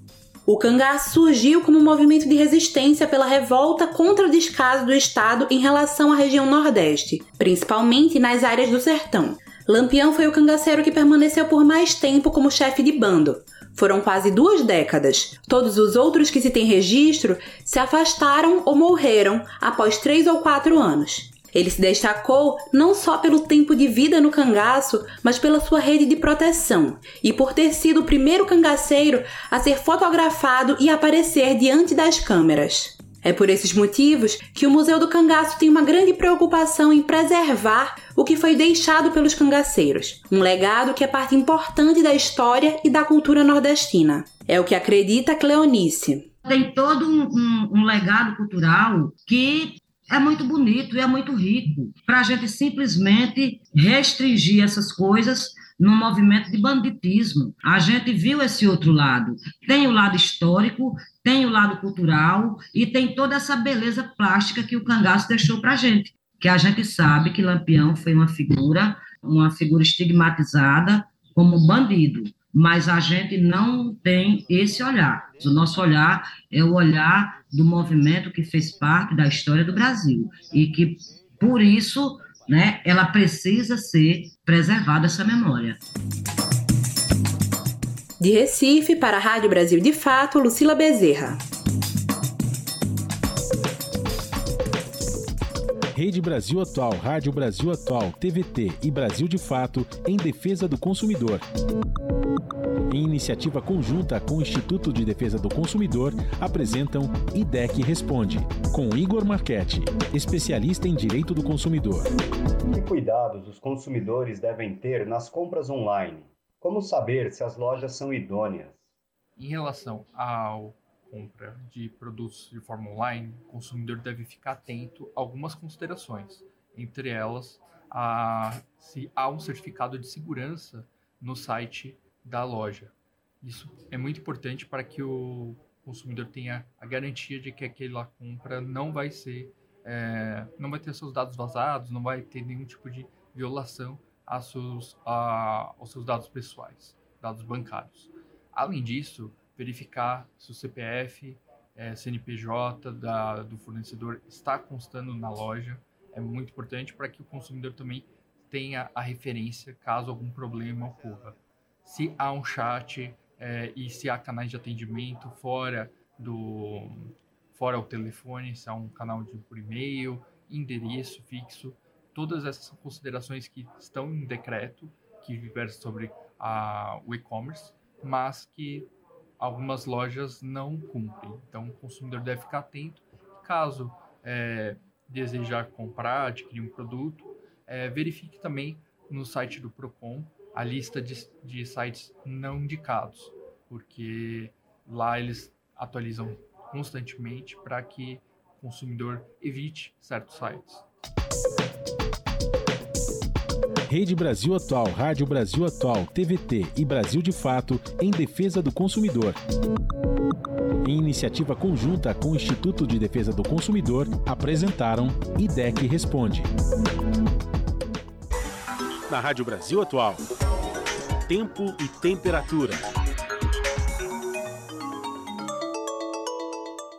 O cangaço surgiu como um movimento de resistência pela revolta contra o descaso do Estado em relação à região Nordeste, principalmente nas áreas do sertão. Lampião foi o cangaceiro que permaneceu por mais tempo como chefe de bando. Foram quase duas décadas. Todos os outros que se tem registro se afastaram ou morreram após três ou quatro anos. Ele se destacou não só pelo tempo de vida no cangaço, mas pela sua rede de proteção e por ter sido o primeiro cangaceiro a ser fotografado e aparecer diante das câmeras. É por esses motivos que o Museu do Cangaço tem uma grande preocupação em preservar o que foi deixado pelos cangaceiros, um legado que é parte importante da história e da cultura nordestina. É o que acredita Cleonice. Tem todo um, um, um legado cultural que é muito bonito e é muito rico para a gente simplesmente restringir essas coisas no movimento de banditismo. A gente viu esse outro lado. Tem o lado histórico, tem o lado cultural e tem toda essa beleza plástica que o cangaço deixou para a gente. Que a gente sabe que Lampião foi uma figura, uma figura estigmatizada como bandido mas a gente não tem esse olhar. O nosso olhar é o olhar do movimento que fez parte da história do Brasil e que, por isso, né, ela precisa ser preservada, essa memória. De Recife, para a Rádio Brasil de Fato, Lucila Bezerra. Rede Brasil Atual, Rádio Brasil Atual, TVT e Brasil de Fato em defesa do consumidor. Em iniciativa conjunta com o Instituto de Defesa do Consumidor, apresentam IDEC Responde, com Igor Marchetti, especialista em direito do consumidor. Que cuidados os consumidores devem ter nas compras online? Como saber se as lojas são idôneas? Em relação ao compra de produtos de forma online, o consumidor deve ficar atento a algumas considerações, entre elas a, se há um certificado de segurança no site da loja. Isso é muito importante para que o consumidor tenha a garantia de que aquela compra não vai ser, é, não vai ter seus dados vazados, não vai ter nenhum tipo de violação seus, a, aos seus dados pessoais, dados bancários. Além disso, verificar se o CPF, é, CNPJ da, do fornecedor está constando na loja. É muito importante para que o consumidor também tenha a referência caso algum problema ocorra. Se há um chat é, e se há canais de atendimento fora do fora o telefone, se há um canal de por e-mail, endereço fixo, todas essas considerações que estão em decreto que versa sobre a, o e-commerce, mas que algumas lojas não cumprem. Então, o consumidor deve ficar atento. Caso é, desejar comprar, adquirir um produto, é, verifique também no site do Procon a lista de, de sites não indicados, porque lá eles atualizam constantemente para que o consumidor evite certos sites. Rede Brasil Atual, Rádio Brasil Atual, TVT e Brasil de Fato em defesa do consumidor. Em iniciativa conjunta com o Instituto de Defesa do Consumidor, apresentaram IDEC Responde. Na Rádio Brasil Atual, tempo e temperatura.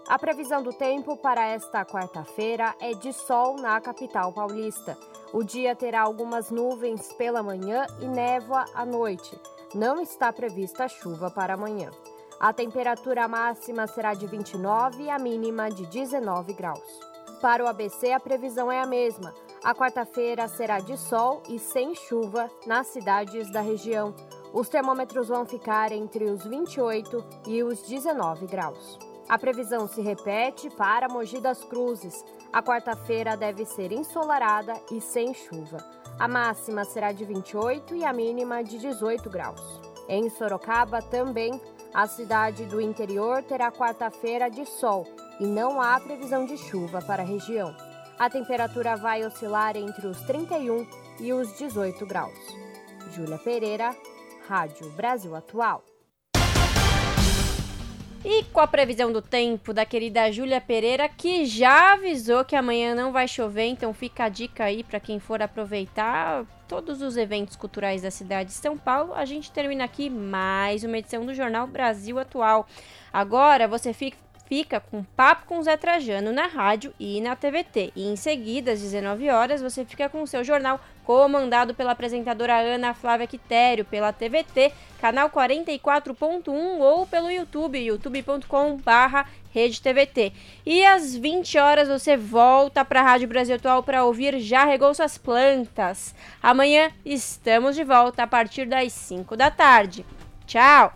A previsão do tempo para esta quarta-feira é de sol na capital paulista. O dia terá algumas nuvens pela manhã e névoa à noite. Não está prevista chuva para amanhã. A temperatura máxima será de 29 e a mínima de 19 graus. Para o ABC, a previsão é a mesma. A quarta-feira será de sol e sem chuva nas cidades da região. Os termômetros vão ficar entre os 28 e os 19 graus. A previsão se repete para Mogi das Cruzes. A quarta-feira deve ser ensolarada e sem chuva. A máxima será de 28 e a mínima de 18 graus. Em Sorocaba também, a cidade do interior terá quarta-feira de sol e não há previsão de chuva para a região. A temperatura vai oscilar entre os 31 e os 18 graus. Júlia Pereira, Rádio Brasil Atual. E com a previsão do tempo da querida Júlia Pereira, que já avisou que amanhã não vai chover, então fica a dica aí para quem for aproveitar todos os eventos culturais da cidade de São Paulo. A gente termina aqui mais uma edição do Jornal Brasil Atual. Agora você fica fica com Papo com Zé Trajano na rádio e na TVT. E em seguida, às 19 horas, você fica com o seu jornal comandado pela apresentadora Ana Flávia Quitério, pela TVT, canal 44.1 ou pelo YouTube, youtube.com/barra Rede TVT. E às 20 horas você volta para a Rádio Brasil Atual para ouvir Já Regou Suas Plantas. Amanhã estamos de volta a partir das 5 da tarde. Tchau!